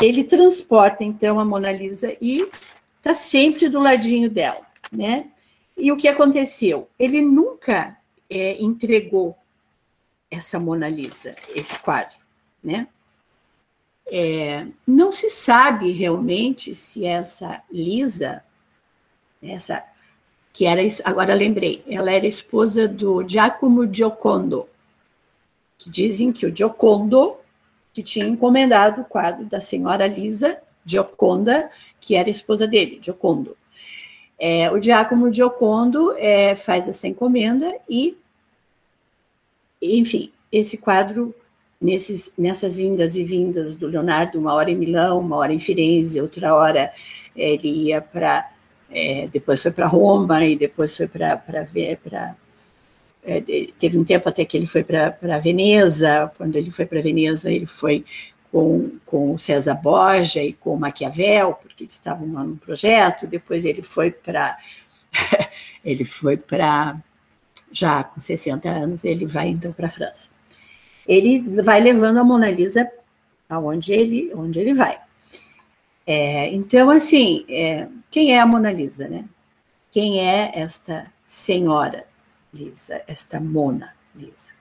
ele transporta então a Mona Lisa e está sempre do ladinho dela, né? E o que aconteceu? Ele nunca é, entregou essa Mona Lisa, esse quadro, né? É, não se sabe realmente se essa Lisa, essa que era agora lembrei, ela era esposa do Giacomo Giocondo, que dizem que o Giocondo que tinha encomendado o quadro da senhora Lisa Gioconda, que era esposa dele, Giocondo. É, o Giacomo Giocondo é, faz essa encomenda e, enfim, esse quadro, nesses, nessas indas e vindas do Leonardo, uma hora em Milão, uma hora em Firenze, outra hora é, ele ia para. É, depois foi para Roma e depois foi para é, teve um tempo até que ele foi para Veneza, quando ele foi para Veneza, ele foi com, com o César Borgia e com o Maquiavel, porque eles estavam lá num projeto, depois ele foi para ele foi para já com 60 anos, ele vai então para a França. Ele vai levando a Mona Lisa aonde ele, onde ele vai. É, então, assim, é, quem é a Mona Lisa, né? Quem é esta senhora? Lisa, esta Mona Lisa.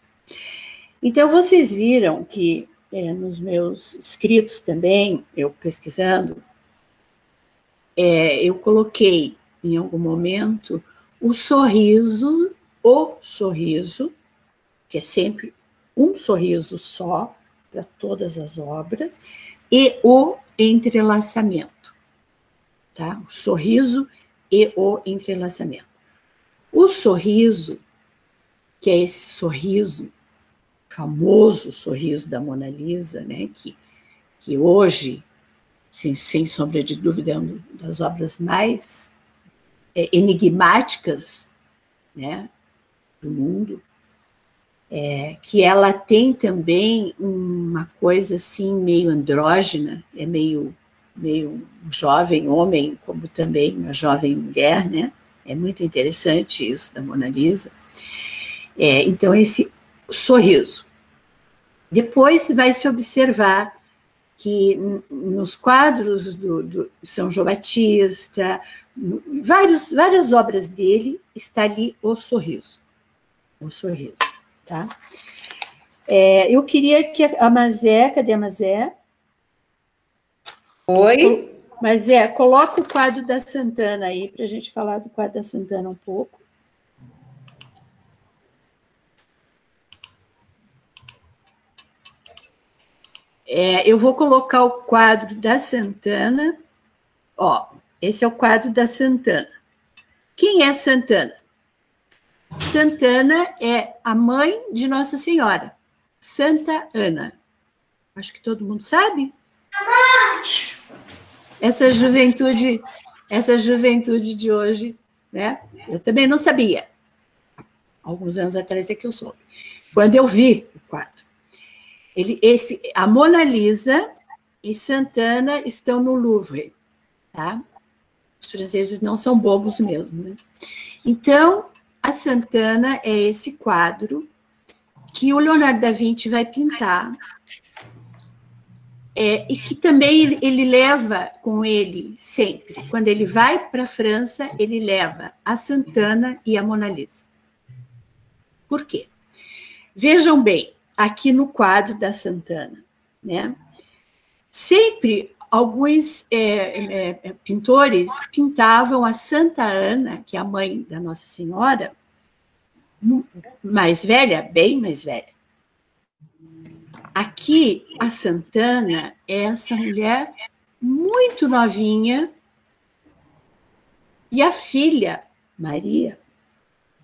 Então, vocês viram que é, nos meus escritos também, eu pesquisando, é, eu coloquei em algum momento o sorriso, o sorriso, que é sempre um sorriso só para todas as obras, e o entrelaçamento. Tá? O sorriso e o entrelaçamento. O sorriso, que é esse sorriso, famoso sorriso da Mona Lisa, né, que, que hoje, sem, sem sombra de dúvida, é uma das obras mais é, enigmáticas né, do mundo, é, que ela tem também uma coisa assim meio andrógena, é meio meio um jovem homem como também uma jovem mulher, né? É muito interessante isso da Mona Lisa. É, então, esse sorriso. Depois vai se observar que nos quadros do, do São João Batista, vários, várias obras dele, está ali o sorriso. O sorriso, tá? É, eu queria que a Mazé, cadê a Mazé? Oi? Mas é, coloca o quadro da Santana aí para a gente falar do quadro da Santana um pouco. É, eu vou colocar o quadro da Santana. Ó, esse é o quadro da Santana. Quem é Santana? Santana é a mãe de Nossa Senhora, Santa Ana. Acho que todo mundo sabe. Essa juventude, essa juventude de hoje, né? Eu também não sabia. Alguns anos atrás é que eu soube. Quando eu vi o quadro. Ele, esse, a Mona Lisa e Santana estão no Louvre, tá? Os franceses não são bobos mesmo, né? Então, a Santana é esse quadro que o Leonardo da Vinci vai pintar é, e que também ele, ele, leva com ele sempre. Quando ele vai para a França, ele leva a Santana e a Mona Lisa. Por quê? Vejam bem, aqui no quadro da Santana, né? Sempre alguns é, é, é pintores pintavam a Santa Ana, que é a mãe da Nossa Senhora, mais velha, bem mais velha. Aqui, a Santana é essa mulher muito novinha e a filha, Maria,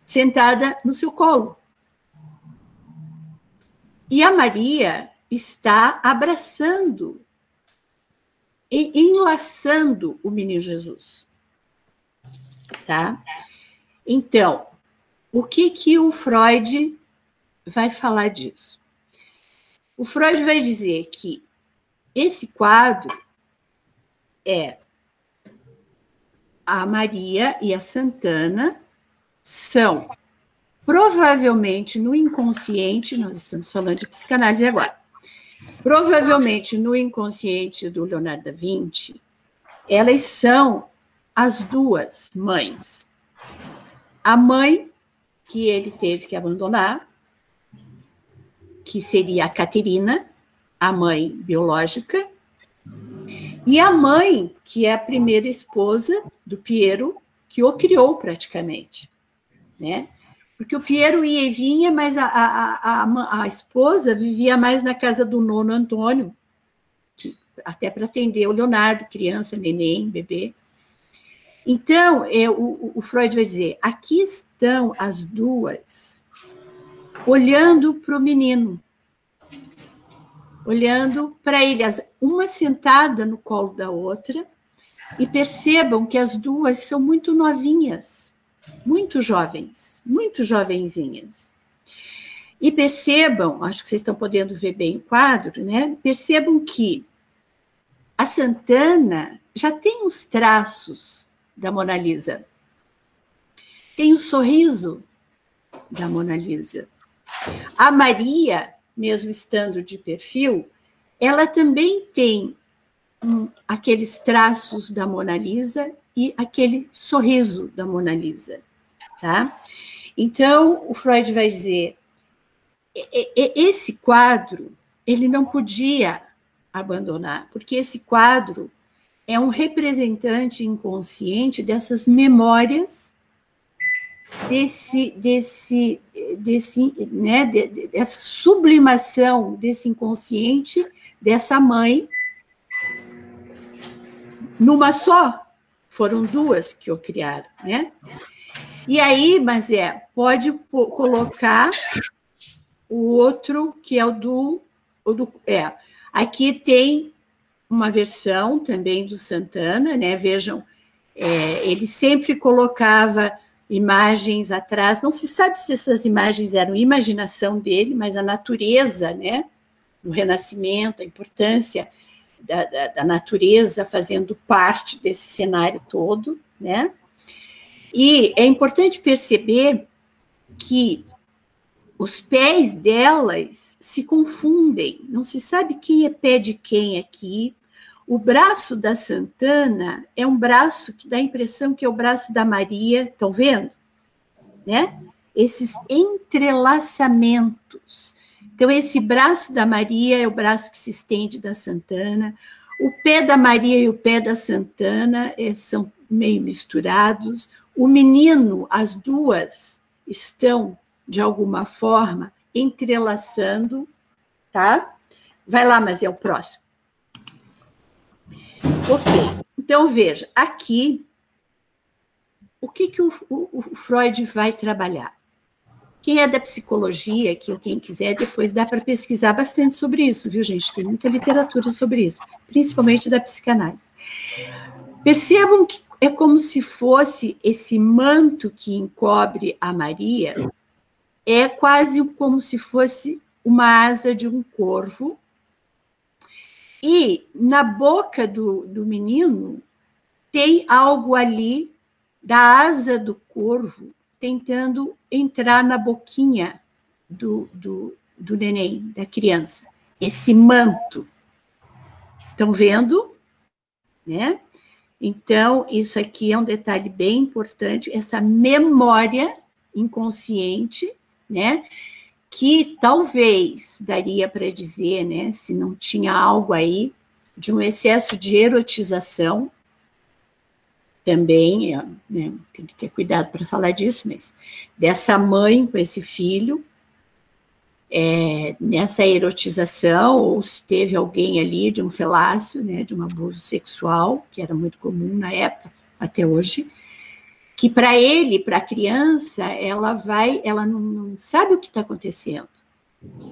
sentada no seu colo. E a Maria está abraçando e enlaçando o menino Jesus. Tá? Então, o que que o Freud vai falar disso? O Freud vai dizer que esse quadro é a Maria e a Santana são provavelmente no inconsciente, nós estamos falando de psicanálise agora, Provavelmente no inconsciente do Leonardo da Vinci, elas são as duas mães. A mãe que ele teve que abandonar, que seria a Caterina, a mãe biológica, e a mãe, que é a primeira esposa do Piero, que o criou praticamente, né? Porque o Piero ia e vinha, mas a, a, a, a esposa vivia mais na casa do nono Antônio, que, até para atender o Leonardo, criança, neném, bebê. Então, é, o, o Freud vai dizer: aqui estão as duas olhando para o menino, olhando para ele, uma sentada no colo da outra, e percebam que as duas são muito novinhas, muito jovens, muito jovenzinhas. E percebam, acho que vocês estão podendo ver bem o quadro, né? Percebam que a Santana já tem os traços da Mona Lisa. Tem o sorriso da Mona Lisa. A Maria mesmo estando de perfil, ela também tem um, aqueles traços da Mona Lisa e aquele sorriso da Mona Lisa, tá? Então, o Freud vai dizer, esse quadro, ele não podia abandonar, porque esse quadro é um representante inconsciente dessas memórias desse, desse, desse, né, dessa sublimação desse inconsciente dessa mãe numa só. Foram duas que o criaram, né? E aí, mas é, pode colocar o outro que é o do, o do é. Aqui tem uma versão também do Santana, né? Vejam, é, ele sempre colocava imagens atrás. Não se sabe se essas imagens eram imaginação dele, mas a natureza, né? No Renascimento, a importância da, da, da natureza fazendo parte desse cenário todo, né? E é importante perceber que os pés delas se confundem, não se sabe quem é pé de quem aqui, o braço da Santana é um braço que dá a impressão que é o braço da Maria, estão vendo? Né? Esses entrelaçamentos. Então, esse braço da Maria é o braço que se estende da Santana. O pé da Maria e o pé da Santana é, são meio misturados. O menino, as duas estão, de alguma forma, entrelaçando, tá? Vai lá, mas é o próximo. Ok, então veja, aqui, o que, que o, o, o Freud vai trabalhar? Quem é da psicologia, que quem quiser, depois dá para pesquisar bastante sobre isso, viu, gente? Tem muita literatura sobre isso, principalmente da psicanálise. Percebam que é como se fosse esse manto que encobre a Maria, é quase como se fosse uma asa de um corvo e na boca do, do menino tem algo ali da asa do corvo tentando entrar na boquinha do, do, do neném, da criança. Esse manto. Estão vendo? Né? Então, isso aqui é um detalhe bem importante, essa memória inconsciente, né? Que talvez daria para dizer, né, se não tinha algo aí de um excesso de erotização, também, é, né, tem que ter cuidado para falar disso, mas dessa mãe com esse filho, é, nessa erotização, ou se teve alguém ali de um felácio, né, de um abuso sexual, que era muito comum na época, até hoje, que para ele, para a criança, ela vai, ela não, não sabe o que está acontecendo.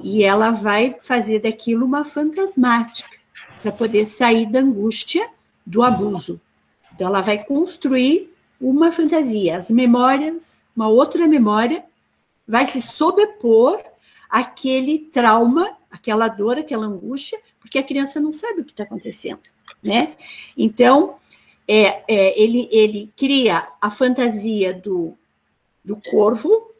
E ela vai fazer daquilo uma fantasmática para poder sair da angústia do abuso. Então, ela vai construir uma fantasia, as memórias, uma outra memória, vai se sobrepor aquele trauma, aquela dor, aquela angústia, porque a criança não sabe o que está acontecendo, né? Então, é, é, ele, ele cria a fantasia do, do corvo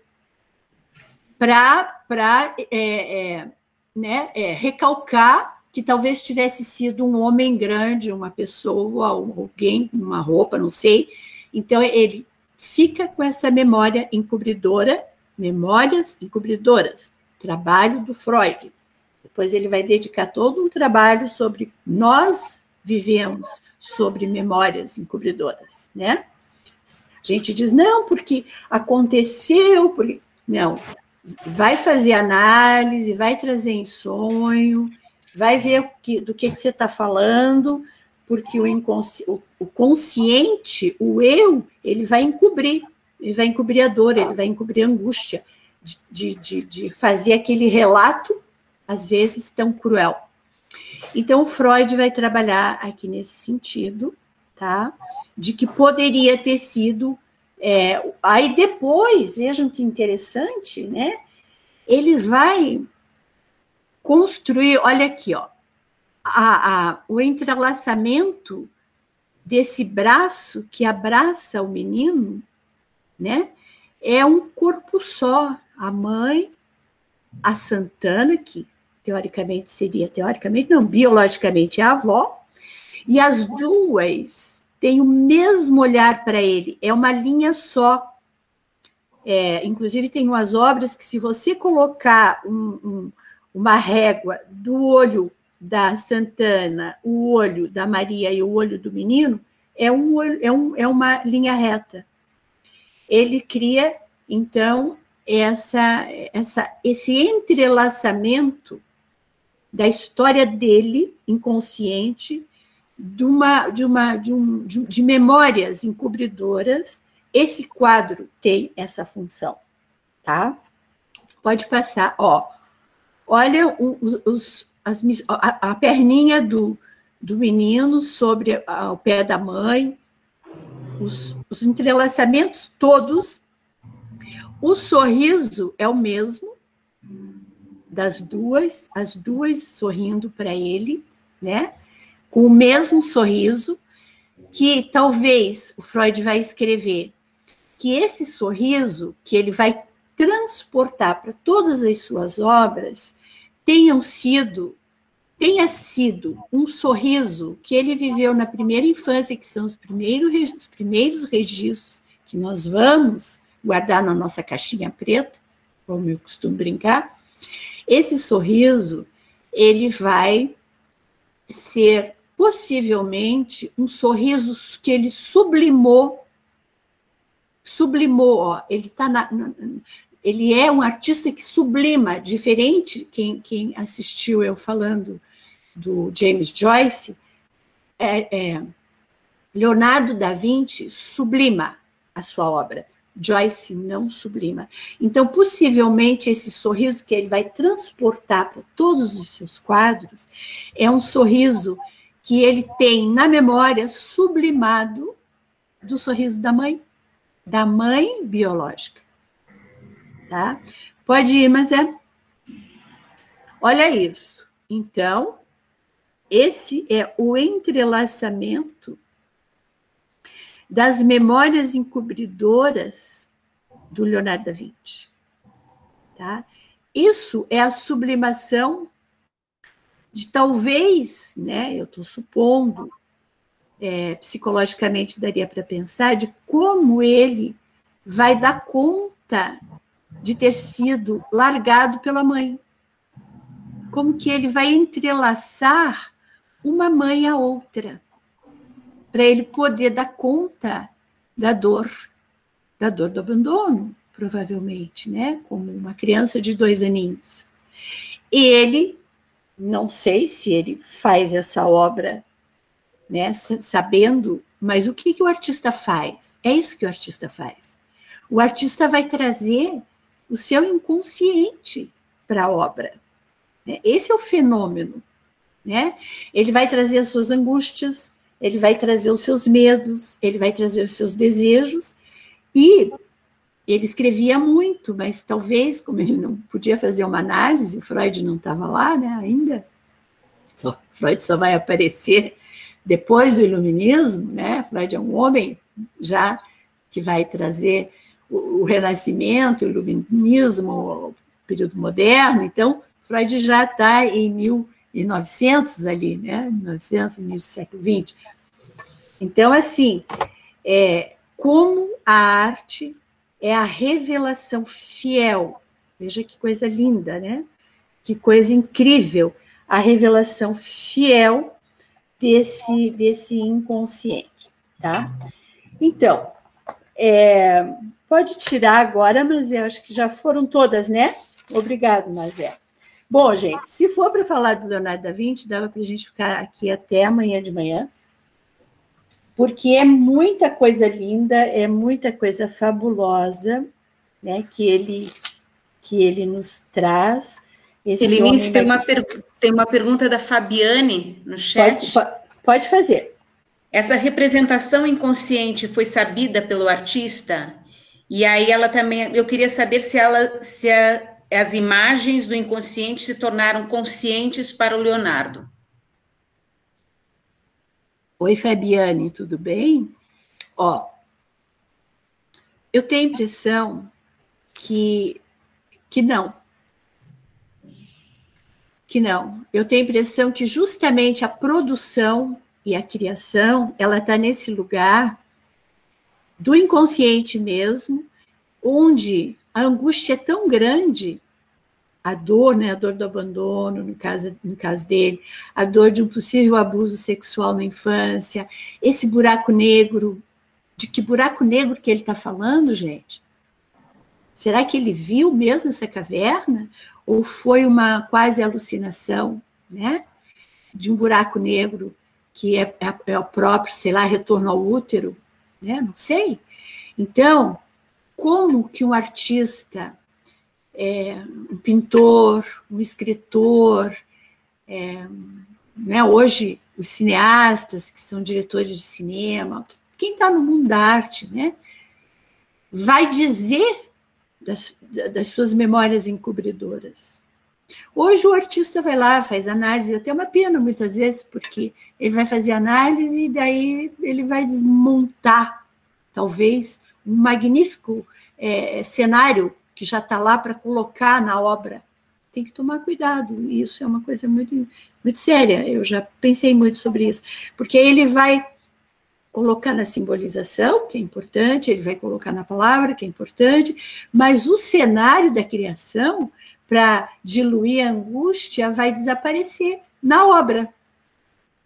para é, é, né, é, recalcar que talvez tivesse sido um homem grande, uma pessoa, alguém, uma roupa, não sei. Então, ele fica com essa memória encobridora, memórias encobridoras, trabalho do Freud. Depois ele vai dedicar todo um trabalho sobre nós vivemos sobre memórias encobridoras, né? A gente diz, não, porque aconteceu, porque... Não, vai fazer análise, vai trazer sonho, vai ver que, do que, que você está falando, porque o, o, consciente, o eu, ele vai encobrir, ele vai encobrir a dor, ele vai encobrir a angústia de, de, de fazer aquele relato, às vezes, tão cruel. Então, Freud vai trabalhar aqui nesse sentido, tá? De que poderia ter sido. É, aí depois, vejam que interessante, né? Ele vai construir, olha aqui, ó, a, a, o entrelaçamento desse braço que abraça o menino, né? É um corpo só. A mãe, a Santana, que teoricamente seria, teoricamente não, biologicamente é a avó, e as duas têm o mesmo olhar para ele, é uma linha só. É, inclusive, tem umas obras que, se você colocar um, um uma régua do olho da Santana, o olho da Maria e o olho do menino, é, um, é, um, é uma linha reta. Ele cria, então, essa, essa, esse entrelaçamento da história dele, inconsciente, de, uma, de, uma, de, um, de, de memórias encobridoras. Esse quadro tem essa função, tá? Pode passar, ó. Olha os, os as, a, a, perninha do, do menino sobre a, o pé da mãe, os, os entrelaçamentos todos. O sorriso é o mesmo das duas, as duas sorrindo para ele, né? Com o mesmo sorriso, que talvez o Freud vai escrever que esse sorriso que ele vai transportar para todas as suas obras tenham sido tenha sido um sorriso que ele viveu na primeira infância, que são os primeiros, os primeiros registros que nós vamos guardar na nossa caixinha preta, como eu costumo brincar, esse sorriso ele vai ser possivelmente um sorriso que ele sublimou, sublimou, ó, ele na, na, ele é um artista que sublima, diferente quem, quem assistiu eu falando do James Joyce, é, é, Leonardo da Vinci sublima a sua obra. Joyce não sublima. Então, possivelmente, esse sorriso que ele vai transportar para todos os seus quadros é um sorriso que ele tem na memória sublimado do sorriso da mãe, da mãe biológica tá? Pode ir, mas é. Olha isso. Então, esse é o entrelaçamento das memórias encobridoras do Leonardo da Vinci. Tá? Isso é a sublimação de talvez, né, eu estou supondo, é, psicologicamente daria para pensar, de como ele vai dar conta de ter sido largado pela mãe. Como que ele vai entrelaçar uma mãe a outra, para ele poder dar conta da dor, da dor do abandono, provavelmente, né? Como uma criança de dois aninhos. Ele, não sei se ele faz essa obra, né, sabendo, mas o que, que o artista faz? É isso que o artista faz. O artista vai trazer o seu inconsciente para a obra. Né? Esse é o fenômeno. Né? Ele vai trazer as suas angústias, ele vai trazer os seus medos, ele vai trazer os seus desejos, e ele escrevia muito, mas talvez, como ele não podia fazer uma análise, Freud não estava lá né, ainda, só, Freud só vai aparecer depois do iluminismo, né? Freud é um homem já que vai trazer o, Renascimento, o Iluminismo, o período moderno. Então, Freud já está em 1900 ali, né? 1900, início do século XX. Então, assim, é, como a arte é a revelação fiel. Veja que coisa linda, né? Que coisa incrível. A revelação fiel desse, desse inconsciente, tá? Então, é, pode tirar agora, mas eu acho que já foram todas, né? Obrigado, Mazé. Bom, gente, se for para falar do Leonardo da Vinci, dava para a gente ficar aqui até amanhã de manhã, porque é muita coisa linda, é muita coisa fabulosa, né? Que ele que ele nos traz. Elinice, tem, uma tem uma pergunta da Fabiane no chat. Pode, pode fazer. Essa representação inconsciente foi sabida pelo artista? E aí ela também, eu queria saber se ela, se a, as imagens do inconsciente se tornaram conscientes para o Leonardo. Oi, Fabiane, tudo bem? Ó, eu tenho a impressão que, que não. Que não. Eu tenho a impressão que justamente a produção e a criação, ela está nesse lugar do inconsciente mesmo, onde a angústia é tão grande, a dor, né, a dor do abandono, no caso, no caso dele, a dor de um possível abuso sexual na infância, esse buraco negro, de que buraco negro que ele está falando, gente? Será que ele viu mesmo essa caverna? Ou foi uma quase alucinação, né? De um buraco negro que é, é, é o próprio, sei lá, retorno ao útero, né? Não sei. Então, como que um artista, é, um pintor, um escritor, é, né, hoje os cineastas que são diretores de cinema, quem está no mundo da arte, né, vai dizer das, das suas memórias encobridoras. Hoje o artista vai lá, faz análise, até uma pena muitas vezes, porque ele vai fazer análise e daí ele vai desmontar, talvez, um magnífico é, cenário que já está lá para colocar na obra. Tem que tomar cuidado, isso é uma coisa muito, muito séria. Eu já pensei muito sobre isso, porque ele vai colocar na simbolização, que é importante, ele vai colocar na palavra, que é importante, mas o cenário da criação, para diluir a angústia, vai desaparecer na obra.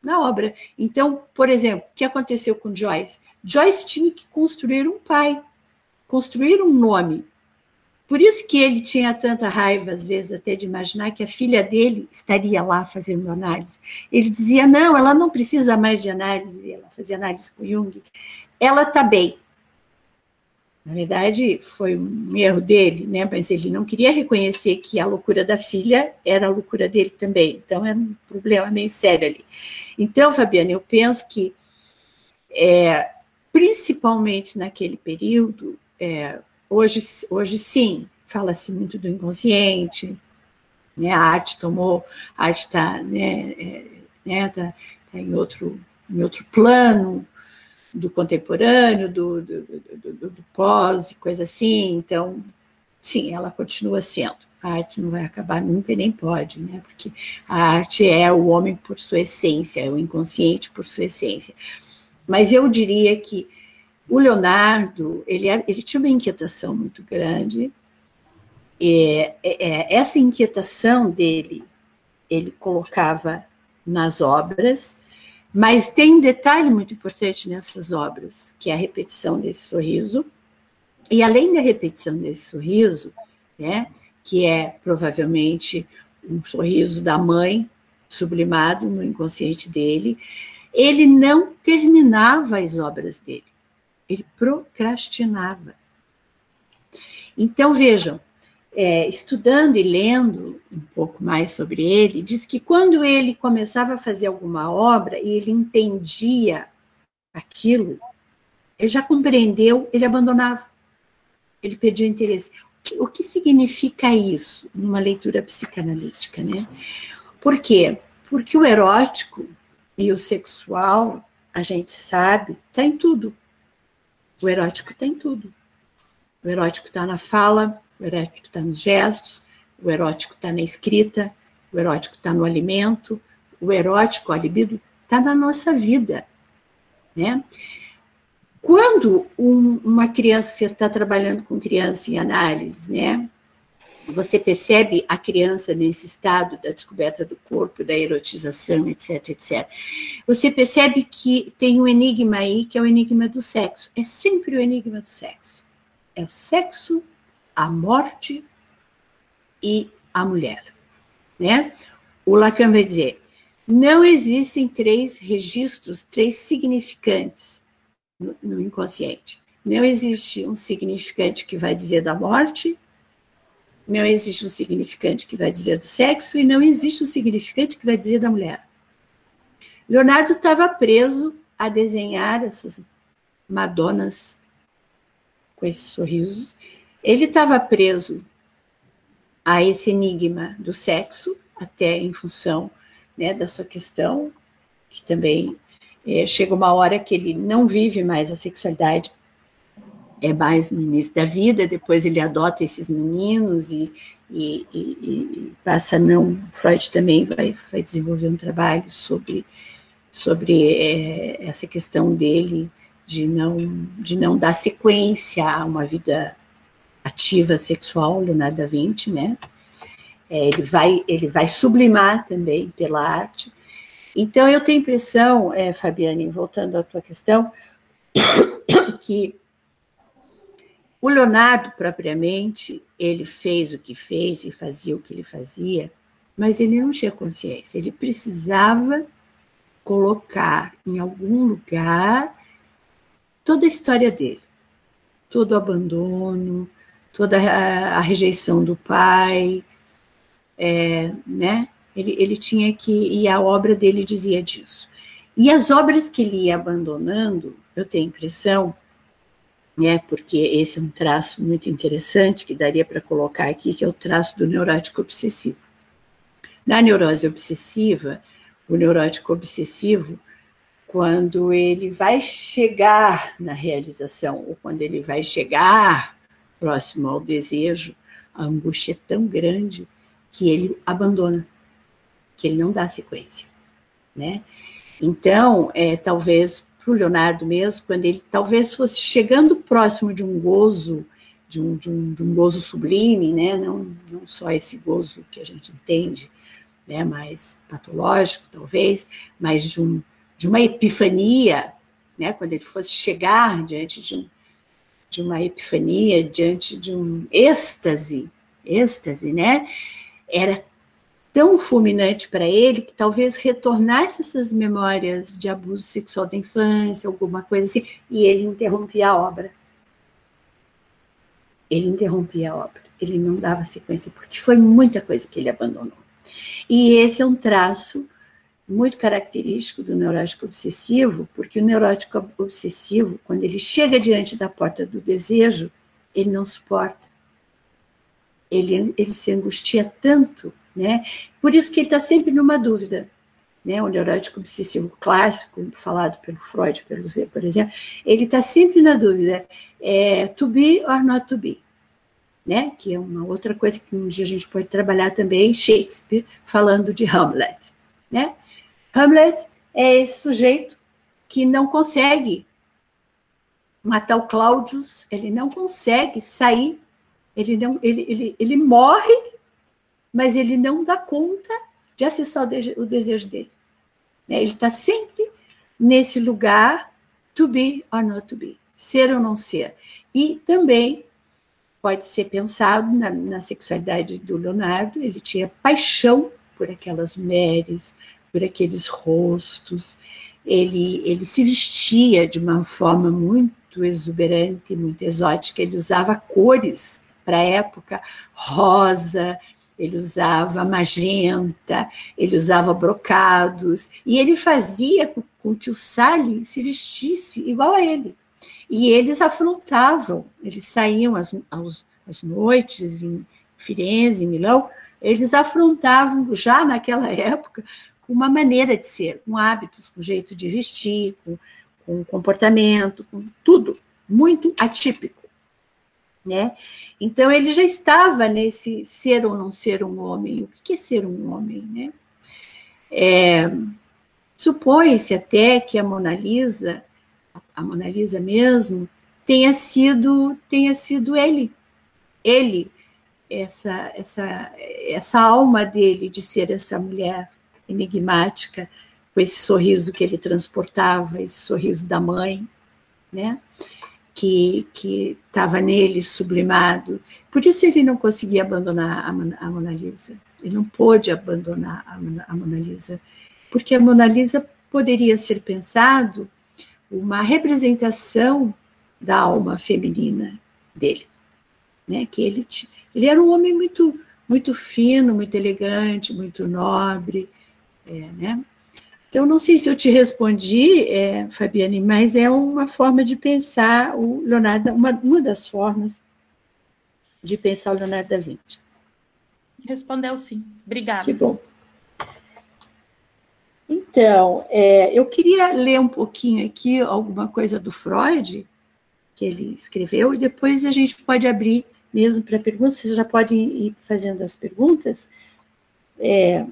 Na obra. Então, por exemplo, o que aconteceu com Joyce? Joyce tinha que construir um pai, construir um nome. Por isso que ele tinha tanta raiva, às vezes, até de imaginar que a filha dele estaria lá fazendo análise. Ele dizia: não, ela não precisa mais de análise, ela fazia análise com Jung. Ela está bem. Na verdade, foi um erro dele, né? mas ele não queria reconhecer que a loucura da filha era a loucura dele também. Então, era um problema meio sério ali. Então, Fabiana, eu penso que, é, principalmente naquele período, é, hoje, hoje sim, fala-se muito do inconsciente, né? a arte tomou, a arte está né, é, né, tá, tá em, outro, em outro plano do contemporâneo, do, do, do, do pós, coisa assim, então, sim, ela continua sendo. A arte não vai acabar nunca e nem pode, né? Porque a arte é o homem por sua essência, é o inconsciente por sua essência. Mas eu diria que o Leonardo, ele, é, ele tinha uma inquietação muito grande, e, é, essa inquietação dele, ele colocava nas obras, mas tem um detalhe muito importante nessas obras, que é a repetição desse sorriso, e além da repetição desse sorriso, né, que é provavelmente um sorriso da mãe sublimado no inconsciente dele, ele não terminava as obras dele ele procrastinava. Então, vejam, é, estudando e lendo um pouco mais sobre ele, diz que quando ele começava a fazer alguma obra e ele entendia aquilo, ele já compreendeu, ele abandonava, ele perdia interesse. O que, o que significa isso numa leitura psicanalítica, né? Por quê? Porque o erótico e o sexual, a gente sabe, está em tudo. O erótico tem tudo. O erótico está na fala, o erótico está nos gestos, o erótico está na escrita, o erótico está no alimento, o erótico, a libido, está na nossa vida, né? Quando um, uma criança, você está trabalhando com criança em análise, né? Você percebe a criança nesse estado da descoberta do corpo, da erotização, etc, etc. Você percebe que tem um enigma aí, que é o enigma do sexo. É sempre o enigma do sexo. É o sexo, a morte e a mulher, né? O Lacan vai dizer, não existem três registros, três significantes no, no inconsciente. Não existe um significante que vai dizer da morte, não existe um significante que vai dizer do sexo e não existe um significante que vai dizer da mulher. Leonardo estava preso a desenhar essas madonas com esses sorrisos. Ele estava preso a esse enigma do sexo, até em função né, da sua questão, que também é, chega uma hora que ele não vive mais a sexualidade é mais no início da vida, depois ele adota esses meninos e, e, e, e passa não. Freud também vai, vai desenvolver um trabalho sobre, sobre é, essa questão dele de não, de não dar sequência a uma vida ativa sexual, Leonardo da Vinci, né? É, ele, vai, ele vai sublimar também pela arte. Então, eu tenho a impressão, é, Fabiane, voltando à tua questão, que o Leonardo, propriamente, ele fez o que fez e fazia o que ele fazia, mas ele não tinha consciência. Ele precisava colocar em algum lugar toda a história dele, todo o abandono, toda a, rejeição do pai, é, né? Ele, ele tinha que, e a obra dele dizia disso. E as obras que ele ia abandonando, eu tenho a impressão né, porque esse é um traço muito interessante que daria para colocar aqui, que é o traço do neurótico obsessivo. Na neurose obsessiva, o neurótico obsessivo, quando ele vai chegar na realização, ou quando ele vai chegar próximo ao desejo, a angústia é tão grande que ele abandona, que ele não dá sequência, né? Então, é, talvez para o Leonardo mesmo, quando ele talvez fosse chegando próximo de um gozo, de um, de um, de um gozo sublime, né? não, não só esse gozo que a gente entende, né? mais patológico talvez, mas de, um, de uma epifania, né? quando ele fosse chegar diante de, um, de uma epifania, diante de um êxtase, êxtase, né? Era tão fulminante para ele que talvez retornasse essas memórias de abuso sexual da infância, alguma coisa assim, e ele interrompia a obra. Ele interrompia a obra, ele não dava sequência, porque foi muita coisa que ele abandonou. E esse é um traço muito característico do neurótico obsessivo, porque o neurótico obsessivo, quando ele chega diante da porta do desejo, ele não suporta. Ele, ele se angustia tanto né? Por isso que ele está sempre numa dúvida. Né? O neurótico obsessivo clássico, falado pelo Freud, pelo Z, por exemplo, ele está sempre na dúvida, é, to be or not to be. Né? Que é uma outra coisa que um dia a gente pode trabalhar também, Shakespeare, falando de Hamlet. Né? Hamlet é esse sujeito que não consegue matar o Claudius, ele não consegue sair, ele, não, ele, ele, ele morre mas ele não dá conta de acessar o, desejo dele. Né? Ele está sempre nesse lugar to be or not to be, ser ou não ser. E também pode ser pensado na, na sexualidade do Leonardo, ele tinha paixão por aquelas mulheres, por aqueles rostos, ele, ele se vestia de uma forma muito exuberante, muito exótica, ele usava cores para a época, rosa, ele usava magenta, ele usava brocados, e ele fazia com que o Sally se vestisse igual a ele. E eles afrontavam, eles saíam às, às noites em Firenze, em Milão, eles afrontavam já naquela época uma maneira de ser, com hábitos, com jeito de vestir, com, com comportamento, com tudo muito atípico né? Então ele já estava nesse ser ou não ser um homem. O que é ser um homem, né? É, Supõe-se até que a Mona Lisa, a Mona Lisa mesmo, tenha sido tenha sido ele, ele essa essa essa alma dele de ser essa mulher enigmática com esse sorriso que ele transportava, esse sorriso da mãe, né? Que estava nele sublimado. Por isso ele não conseguia abandonar a, a Mona Lisa. Ele não pôde abandonar a, a Mona Lisa porque a Mona Lisa poderia ser pensado uma representação da alma feminina dele, né? Que ele ele era um homem muito muito fino, muito elegante, muito nobre, é, né? Então não sei se eu te respondi, é, Fabiane, mas é uma forma de pensar o Leonardo, uma, uma das formas de pensar o Leonardo da Vinci. Respondeu sim. Obrigada. Que bom. Então, é, eu queria ler um pouquinho aqui alguma coisa do Freud, que ele escreveu, e depois a gente pode abrir mesmo para perguntas, vocês já podem ir fazendo as perguntas. É,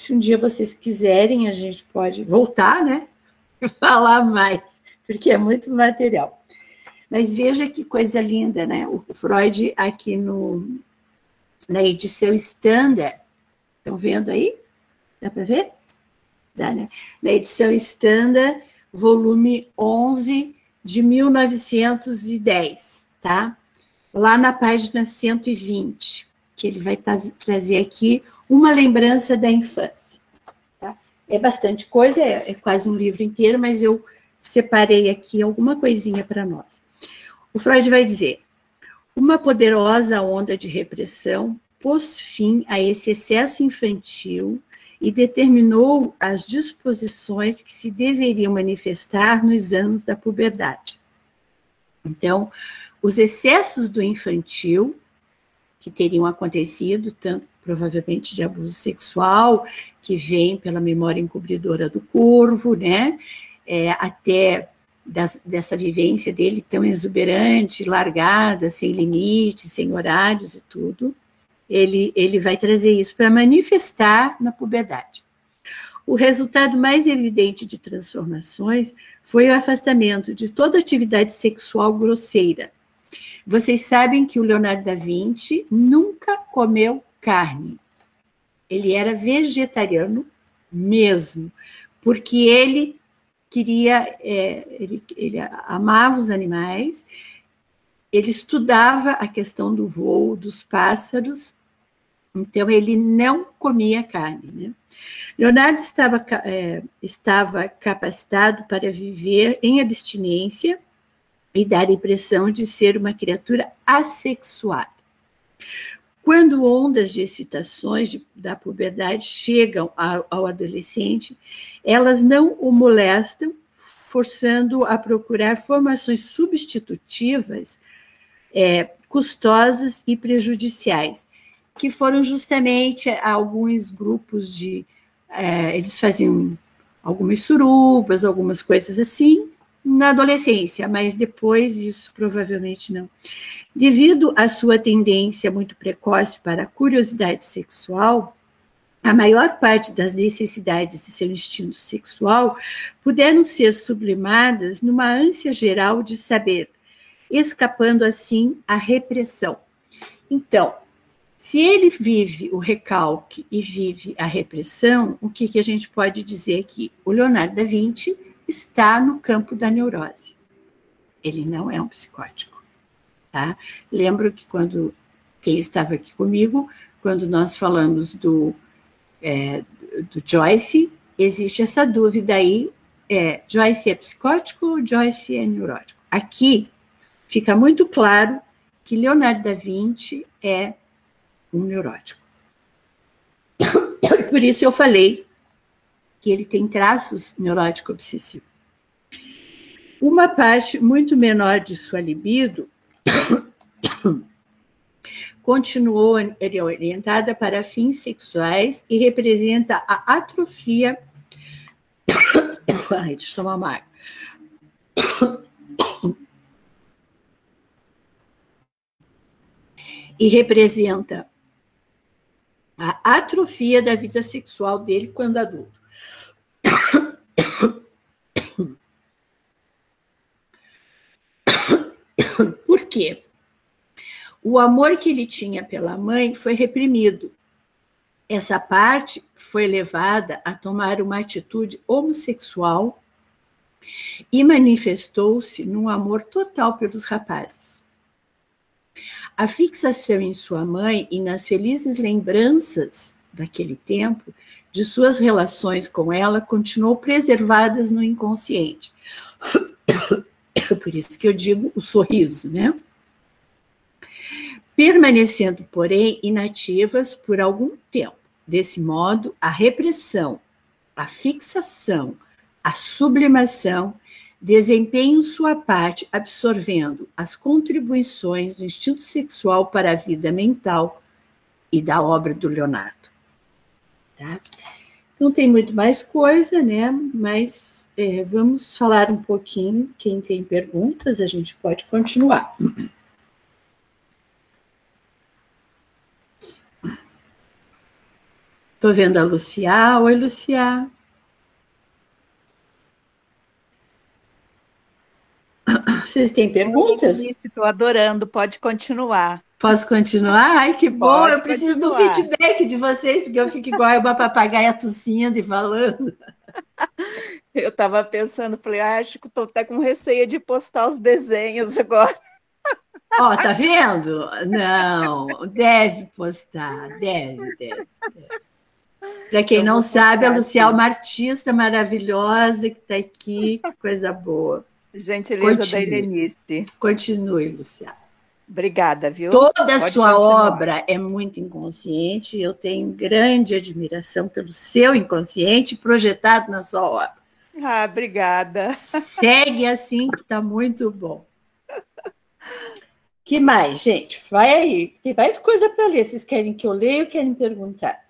se um dia vocês quiserem, a gente pode voltar, né? Falar mais, porque é muito material. Mas veja que coisa linda, né? O Freud aqui no, na edição Standard, estão vendo aí? Dá para ver? Dá, né? Na edição Standard, volume 11 de 1910, tá? Lá na página 120, que ele vai trazer aqui uma lembrança da infância. Tá? É bastante coisa, é, é quase um livro inteiro, mas eu separei aqui alguma coisinha para nós. O Freud vai dizer: uma poderosa onda de repressão pôs fim a esse excesso infantil e determinou as disposições que se deveriam manifestar nos anos da puberdade. Então, os excessos do infantil, que teriam acontecido, tanto provavelmente de abuso sexual, que vem pela memória encobridora do corvo, né? É, até das, dessa vivência dele tão exuberante, largada, sem limites, sem horários e tudo, ele, ele vai trazer isso para manifestar na puberdade. O resultado mais evidente de transformações foi o afastamento de toda atividade sexual grosseira. Vocês sabem que o Leonardo da Vinci nunca comeu carne. Ele era vegetariano mesmo, porque ele queria, é, ele, ele amava os animais, ele estudava a questão do voo dos pássaros então, ele não comia carne. Né? Leonardo estava, é, estava capacitado para viver em abstinência e dar a impressão de ser uma criatura assexuada. Quando ondas de excitações de, da puberdade chegam ao, ao adolescente, elas não o molestam, forçando a procurar formações substitutivas é, custosas e prejudiciais, que foram justamente alguns grupos de. É, eles faziam algumas surubas, algumas coisas assim, na adolescência, mas depois isso provavelmente não. Devido à sua tendência muito precoce para a curiosidade sexual, a maior parte das necessidades de seu instinto sexual puderam ser sublimadas numa ânsia geral de saber, escapando assim à repressão. Então, se ele vive o recalque e vive a repressão, o que, que a gente pode dizer aqui? O Leonardo da Vinci está no campo da neurose. Ele não é um psicótico. Tá? Lembro que quando quem estava aqui comigo, quando nós falamos do, é, do Joyce, existe essa dúvida aí: é, Joyce é psicótico ou Joyce é neurótico? Aqui fica muito claro que Leonardo da Vinci é um neurótico. Por isso eu falei que ele tem traços neurótico obsessivo. Uma parte muito menor de sua libido continuou orientada para fins sexuais e representa a atrofia. Ai, deixa eu tomar uma água. e representa a atrofia da vida sexual dele quando adulto. Por quê? O amor que ele tinha pela mãe foi reprimido. Essa parte foi levada a tomar uma atitude homossexual e manifestou-se num amor total pelos rapazes. A fixação em sua mãe e nas felizes lembranças daquele tempo de suas relações com ela continuou preservadas no inconsciente. Por isso que eu digo o sorriso, né? Permanecendo, porém, inativas por algum tempo. Desse modo, a repressão, a fixação, a sublimação desempenham sua parte absorvendo as contribuições do instinto sexual para a vida mental e da obra do Leonardo. Tá? Não tem muito mais coisa, né? Mas é, vamos falar um pouquinho. Quem tem perguntas, a gente pode continuar. Estou vendo a Lucia. Oi, Lucia. Vocês têm perguntas? Estou adorando, pode continuar. Posso continuar? Ai, que bom! Pode eu preciso continuar. do feedback de vocês, porque eu fico igual uma papagaia tossindo e falando. Eu estava pensando, falei, ah, acho que estou até com receio de postar os desenhos agora. Ó, oh, tá vendo? Não, deve postar, deve, deve. deve. Para quem não sabe, a Lucial é uma artista maravilhosa que está aqui, que coisa boa. Gentileza Continue. da Helenice. Continue, Luciana. Obrigada, viu? Toda a sua continuar. obra é muito inconsciente. Eu tenho grande admiração pelo seu inconsciente projetado na sua obra. Ah, obrigada. Segue assim que está muito bom. que mais, gente? Vai aí. Tem mais coisa para ler. Vocês querem que eu leia ou querem perguntar?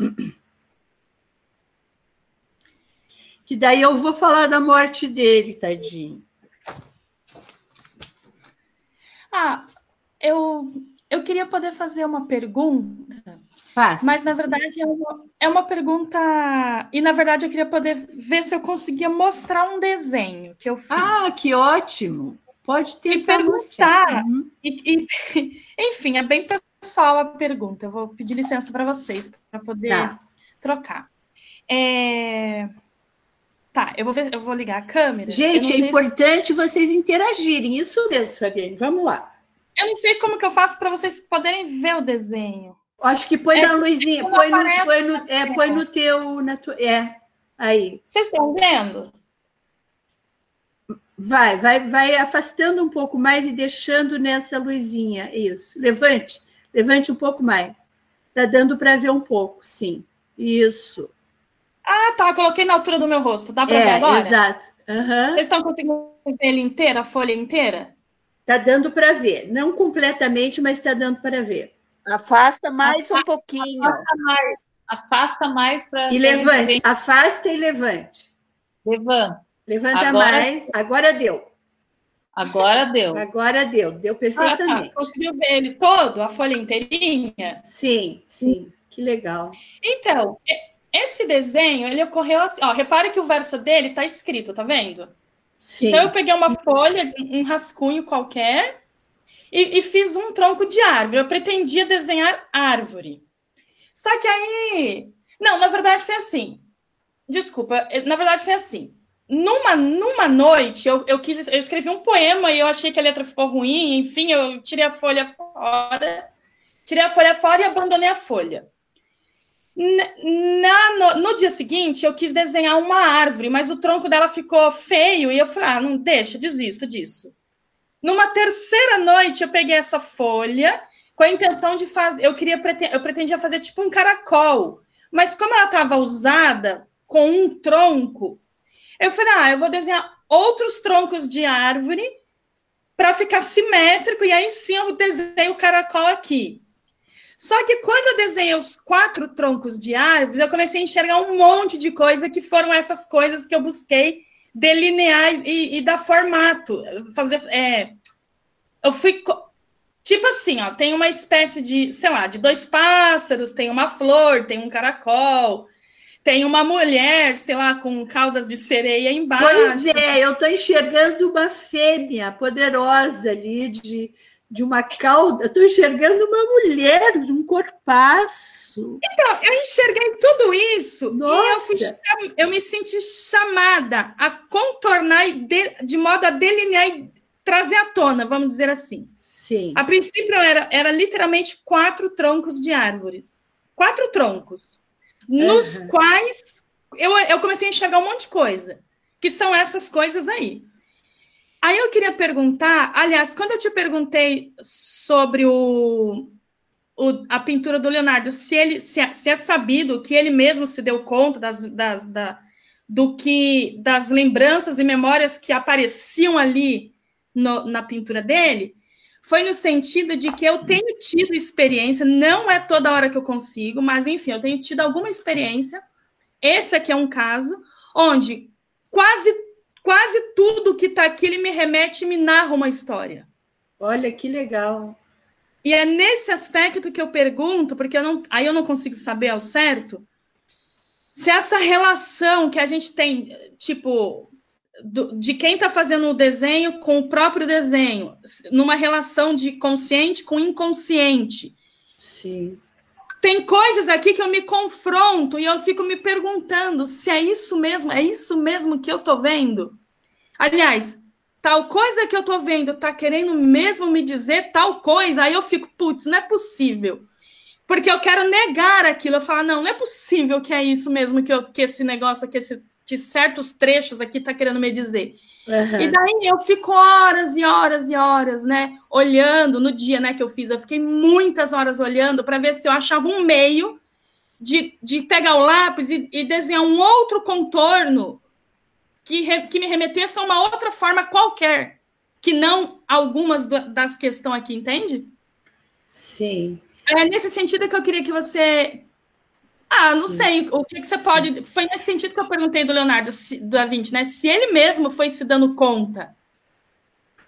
Que daí eu vou falar da morte dele, tadinho. Ah, eu, eu queria poder fazer uma pergunta. Fácil. Mas, na verdade, é uma, é uma pergunta. E, na verdade, eu queria poder ver se eu conseguia mostrar um desenho que eu fiz. Ah, que ótimo! Pode ter. E perguntar. Uhum. E, e, enfim, é bem pessoal a pergunta. Eu vou pedir licença para vocês para poder tá. trocar. É... Tá, eu vou, ver, eu vou ligar a câmera. Gente, é importante se... vocês interagirem. Isso mesmo, Fabiane. Vamos lá. Eu não sei como que eu faço para vocês poderem ver o desenho. Acho que põe é, na luzinha, põe no, põe no, é, põe no teu. Na tu, é, aí. Vocês estão vendo? Vai, vai, vai afastando um pouco mais e deixando nessa luzinha. Isso. Levante, levante um pouco mais. Tá dando para ver um pouco, sim. Isso. Ah, tá. Coloquei na altura do meu rosto. Dá para é, ver agora? Exato. Uhum. Vocês estão conseguindo ver ele inteira, a folha inteira? Tá dando para ver. Não completamente, mas está dando para ver. Afasta mais afasta, um pouquinho. Afasta mais. Afasta mais para. E levante. Afasta e levante. Levanta. Levanta agora, mais. Agora deu. Agora deu. Agora deu. Deu perfeitamente. Ah, tá. Conseguiu ver ele todo, a folha inteirinha? Sim, sim. Que legal. Então, esse desenho, ele ocorreu assim, ó, repare que o verso dele está escrito, tá vendo? Sim. Então eu peguei uma folha, um rascunho qualquer e, e, fiz um tronco de árvore. Eu pretendia desenhar árvore. Só que aí, não, na verdade foi assim. Desculpa, na verdade foi assim. Numa, numa noite, eu, eu quis, eu escrevi um poema e eu achei que a letra ficou ruim, enfim, eu tirei a folha fora, tirei a folha fora e abandonei a folha. Na, no, no, dia seguinte, eu quis desenhar uma árvore, mas o tronco dela ficou feio e eu falei: ah, não deixa, desisto disso. Numa terceira noite, eu peguei essa folha com a intenção de fazer. Eu queria eu pretendia fazer tipo um caracol, mas como ela estava usada com um tronco, eu falei: ah, eu vou desenhar outros troncos de árvore para ficar simétrico e aí sim eu desenho o caracol aqui. Só que quando eu desenhei os quatro troncos de árvores, eu comecei a enxergar um monte de coisa que foram essas coisas que eu busquei delinear e, e dar formato. Fazer, é, eu fui Tipo assim, ó, tem uma espécie de, sei lá, de dois pássaros, tem uma flor, tem um caracol, tem uma mulher, sei lá, com caudas de sereia embaixo. Pois é, eu estou enxergando uma fêmea poderosa ali, de, de uma cauda. Estou enxergando uma mulher de um corpaço. Então, eu enxerguei tudo isso Nossa. e eu, fui, eu me senti chamada a contornar de, de modo a delinear e trazer à tona, vamos dizer assim. Sim. A princípio era, era literalmente quatro troncos de árvores. Quatro troncos nos uhum. quais eu, eu comecei a enxergar um monte de coisa, que são essas coisas aí. Aí eu queria perguntar, aliás, quando eu te perguntei sobre o, o, a pintura do Leonardo, se ele se é, se é, sabido que ele mesmo se deu conta das, das, da, do que das lembranças e memórias que apareciam ali no, na pintura dele, foi no sentido de que eu tenho tido experiência, não é toda hora que eu consigo, mas enfim, eu tenho tido alguma experiência. Esse aqui é um caso onde quase quase tudo que está aqui ele me remete e me narra uma história. Olha que legal. E é nesse aspecto que eu pergunto, porque eu não, aí eu não consigo saber ao certo, se essa relação que a gente tem, tipo, do, de quem está fazendo o desenho com o próprio desenho, numa relação de consciente com inconsciente. Sim. Tem coisas aqui que eu me confronto e eu fico me perguntando se é isso mesmo, é isso mesmo que eu estou vendo. Aliás, tal coisa que eu estou vendo está querendo mesmo me dizer tal coisa, aí eu fico, putz, não é possível. Porque eu quero negar aquilo, eu falo, não, não é possível que é isso mesmo que, eu, que esse negócio aqui, esse de certos trechos aqui está querendo me dizer. Uhum. E daí eu fico horas e horas e horas, né, olhando no dia, né, que eu fiz, eu fiquei muitas horas olhando para ver se eu achava um meio de, de pegar o lápis e, e desenhar um outro contorno que, re, que me remetesse a uma outra forma qualquer, que não algumas das que estão aqui, entende? Sim. É nesse sentido que eu queria que você ah, não Sim. sei. O que, que você Sim. pode. Foi nesse sentido que eu perguntei do Leonardo da Vinci, né? Se ele mesmo foi se dando conta.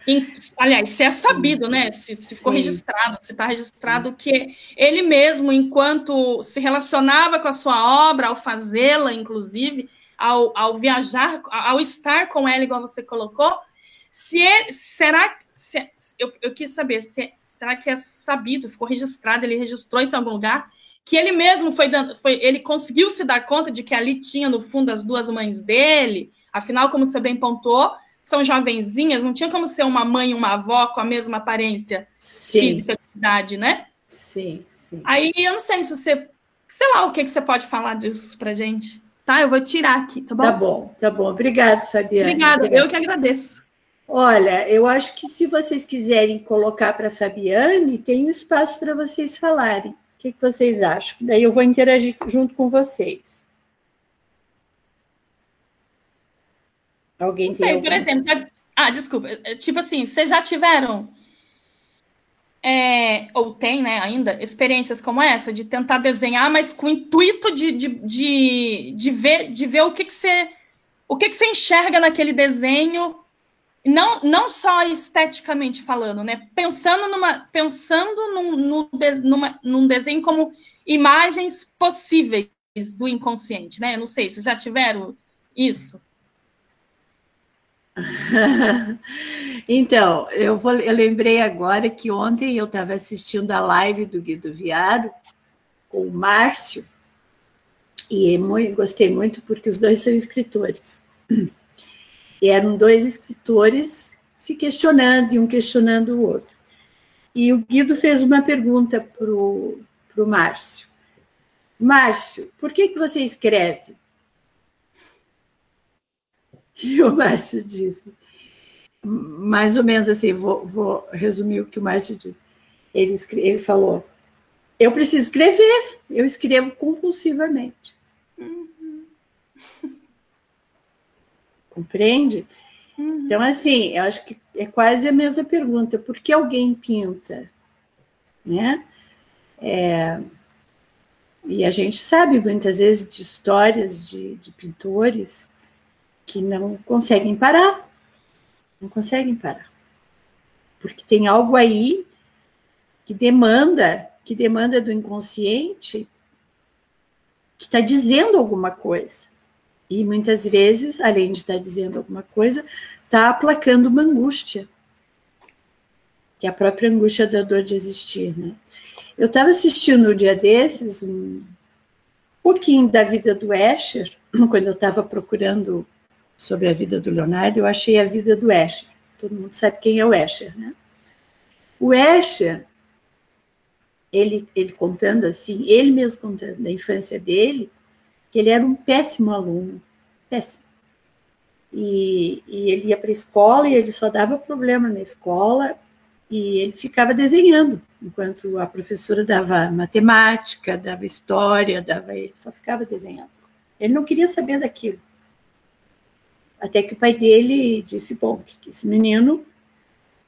Em, aliás, se é sabido, né? Se, se ficou registrado, se está registrado Sim. que ele mesmo, enquanto se relacionava com a sua obra, ao fazê-la, inclusive, ao, ao viajar, ao estar com ela, igual você colocou, se ele, será se, eu, eu quis saber, se, será que é sabido, ficou registrado, ele registrou isso em algum lugar? Que ele mesmo foi, dando, foi, ele conseguiu se dar conta de que ali tinha no fundo as duas mães dele. Afinal, como você bem pontuou, são jovenzinhas, não tinha como ser uma mãe e uma avó com a mesma aparência sim. física de idade, né? Sim, sim. Aí eu não sei se você, sei lá, o que, que você pode falar disso pra gente. Tá, eu vou tirar aqui, tá bom? Tá bom, tá bom. Obrigado, Fabiana. Obrigada, eu que agradeço. Olha, eu acho que se vocês quiserem colocar para a Fabiane, tem um espaço para vocês falarem que, que vocês acham? Daí eu vou interagir junto com vocês. Alguém Não sei, por exemplo, ah, desculpa, tipo assim, vocês já tiveram é, ou tem, né, ainda, experiências como essa, de tentar desenhar, mas com o intuito de, de, de, de ver, de ver o que, que você. O que, que você enxerga naquele desenho não, não só esteticamente falando, né? Pensando numa, pensando num, num, numa, num desenho como imagens possíveis do inconsciente, né? Eu não sei, vocês já tiveram isso? então, eu, vou, eu lembrei agora que ontem eu estava assistindo a live do Guido Viaro com o Márcio, e muito, gostei muito porque os dois são escritores. eram dois escritores se questionando e um questionando o outro. E o Guido fez uma pergunta para o Márcio. Márcio, por que, que você escreve? E o Márcio disse, mais ou menos assim, vou, vou resumir o que o Márcio disse. Ele, ele falou, eu preciso escrever, eu escrevo compulsivamente. Compreende? Uhum. Então, assim, eu acho que é quase a mesma pergunta. Por que alguém pinta? Né? É, e a gente sabe muitas vezes de histórias de, de pintores que não conseguem parar. Não conseguem parar. Porque tem algo aí que demanda, que demanda do inconsciente, que está dizendo alguma coisa. E muitas vezes, além de estar tá dizendo alguma coisa, está aplacando uma angústia, que é a própria angústia da dor de existir. Né? Eu estava assistindo um dia desses um pouquinho da vida do Escher, quando eu estava procurando sobre a vida do Leonardo, eu achei a vida do Escher. Todo mundo sabe quem é o Escher, né? O Escher, ele, ele contando assim, ele mesmo contando da infância dele, que ele era um péssimo aluno, péssimo. E, e ele ia para a escola e ele só dava problema na escola e ele ficava desenhando, enquanto a professora dava matemática, dava história, dava ele só ficava desenhando. Ele não queria saber daquilo. Até que o pai dele disse: Bom, que esse menino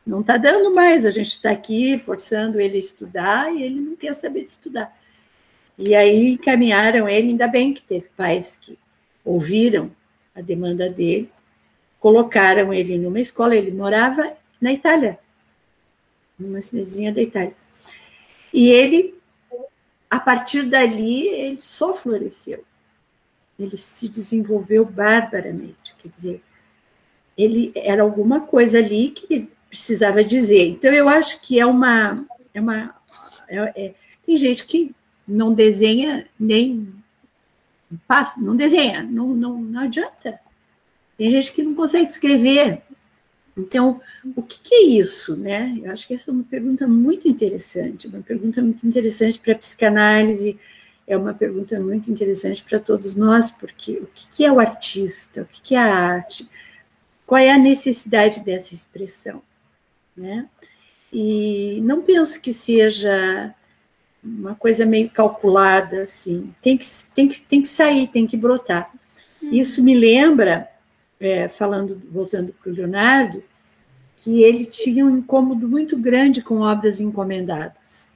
não está dando mais, a gente está aqui forçando ele a estudar e ele não quer saber de estudar. E aí encaminharam ele, ainda bem que teve pais que ouviram a demanda dele, colocaram ele numa escola, ele morava na Itália, numa cidadezinha da Itália. E ele, a partir dali, ele só floresceu. Ele se desenvolveu barbaramente, quer dizer, ele era alguma coisa ali que precisava dizer. Então, eu acho que é uma. É uma é, é, tem gente que não desenha nem. Passa, não desenha, não, não, não adianta. Tem gente que não consegue escrever. Então, o que, que, é isso, né? Eu acho que essa é uma pergunta muito interessante, uma pergunta muito interessante para a psicanálise, é uma pergunta muito interessante para todos nós, porque o que, que é o artista, o que, que é a arte, qual é a necessidade dessa expressão? né? E não penso que seja uma coisa meio calculada, assim. Tem que, tem que, tem que sair, tem que brotar. Hum. Isso me lembra, é, falando, voltando para o Leonardo, que ele tinha um incômodo muito grande com obras encomendadas.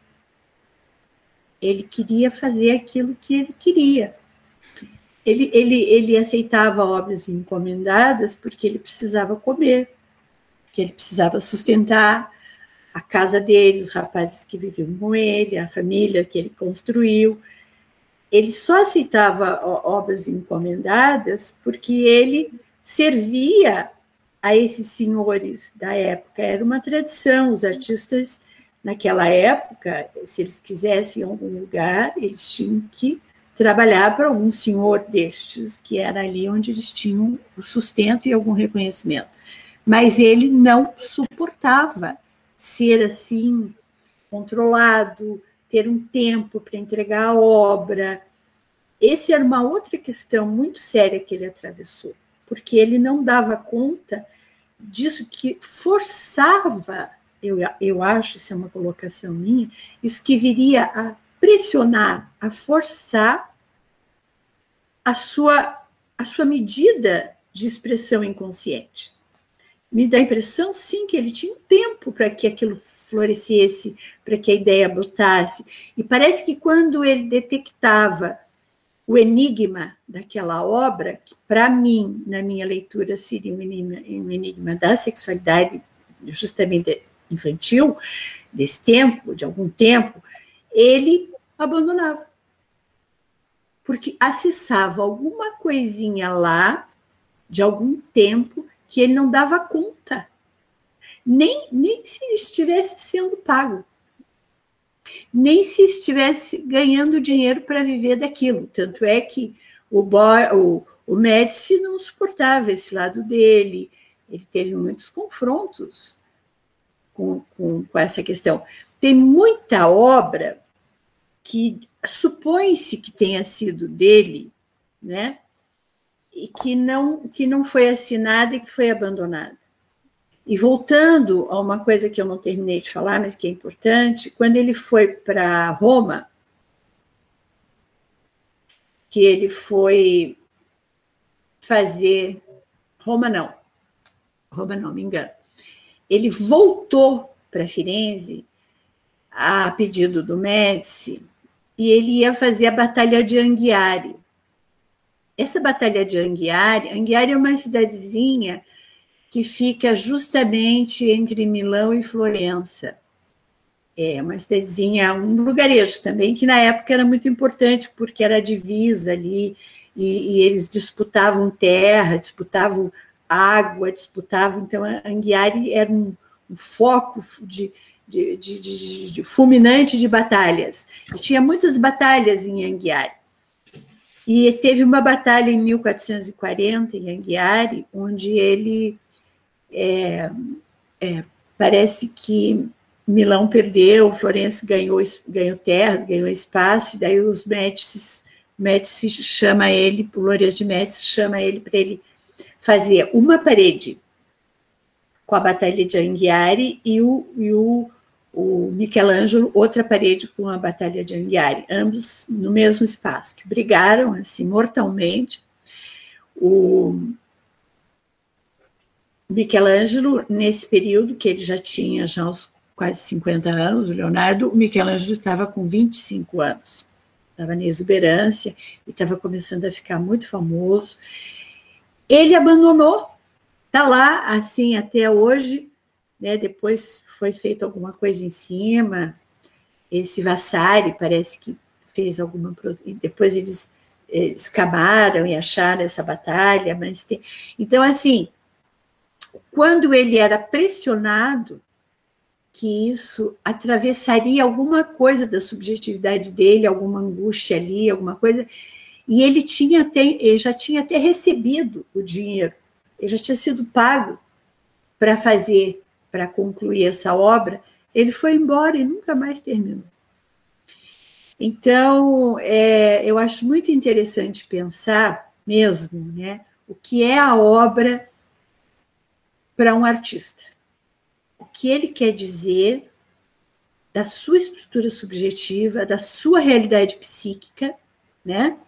Ele queria fazer aquilo que ele queria. Ele, ele, ele aceitava obras encomendadas porque ele precisava comer que ele precisava sustentar a casa dele, os rapazes que viviam com ele, a família que ele construiu. Ele só aceitava obras encomendadas porque ele servia a esses senhores da época. Era uma tradição, os artistas naquela época, se eles quisessem algum lugar, eles tinham que trabalhar para algum senhor destes, que era ali onde eles tinham o sustento e algum reconhecimento mas ele não suportava ser assim controlado, ter um tempo para entregar a obra. Essa era uma outra questão muito séria que ele atravessou, porque ele não dava conta disso que forçava, eu, eu acho, isso é uma colocação minha, isso que viria a pressionar, a forçar a sua, a sua medida de expressão inconsciente me dá a impressão, sim, que ele tinha um tempo para que aquilo florescesse, para que a ideia brotasse. E parece que quando ele detectava o enigma daquela obra, que para mim, na minha leitura, seria um enigma, um enigma da sexualidade, justamente infantil, desse tempo, de algum tempo, ele abandonava. Porque acessava alguma coisinha lá, de algum tempo, que ele não dava conta, nem, nem se estivesse sendo pago, nem se estivesse ganhando dinheiro para viver daquilo. Tanto é que o, o, o Médici não suportava esse lado dele, ele teve muitos confrontos com, com, com essa questão. Tem muita obra que supõe-se que tenha sido dele, né? E que não, que não foi assinada e que foi abandonada. E voltando a uma coisa que eu não terminei de falar, mas que é importante, quando ele foi para Roma, que ele foi fazer. Roma não, Roma não, me engano. Ele voltou para Firenze a pedido do Médici e ele ia fazer a Batalha de Anghiari essa batalha de Anghiari, Anghiari é uma cidadezinha que fica justamente entre Milão e Florença. É, uma cidadezinha, um lugarejo também, que na época era muito importante, porque era divisa ali, e, e eles disputavam terra, disputavam água, disputavam. Então, a Anguiari era um, um foco de, de, de, de, fulminante de batalhas. E tinha muitas batalhas em Anguiari. E teve uma batalha em 1440, em Anguiari, onde ele. É, é, parece que Milão perdeu, Florença ganhou, ganhou terras, ganhou espaço, e daí os Médicis, Médici chama ele, o Lourenço de Médici chama ele para ele fazer uma parede com a Batalha de Anghiari e o, e o, o Michelangelo outra parede com a Batalha de Anghiari, ambos no mesmo espaço, que brigaram assim mortalmente. O Michelangelo, nesse período que ele já tinha já os quase 50 anos, o Leonardo, o Michelangelo estava com 25 anos. Estava na exuberância e estava começando a ficar muito famoso. Ele abandonou, está lá assim até hoje, né? Depois foi feito alguma coisa em cima. Esse Vassari parece que fez alguma. Depois eles, acabaram e acharam essa batalha, mas tem... então assim, quando ele era pressionado que isso atravessaria alguma coisa da subjetividade dele, alguma angústia ali, alguma coisa. E ele tinha até, ele já tinha até recebido o dinheiro, ele já tinha sido pago para fazer, para concluir essa obra. Ele foi embora e nunca mais terminou. Então, é, eu acho muito interessante pensar mesmo, né, o que é a obra para um artista o que ele quer dizer da sua estrutura subjetiva, da sua realidade psíquica, né?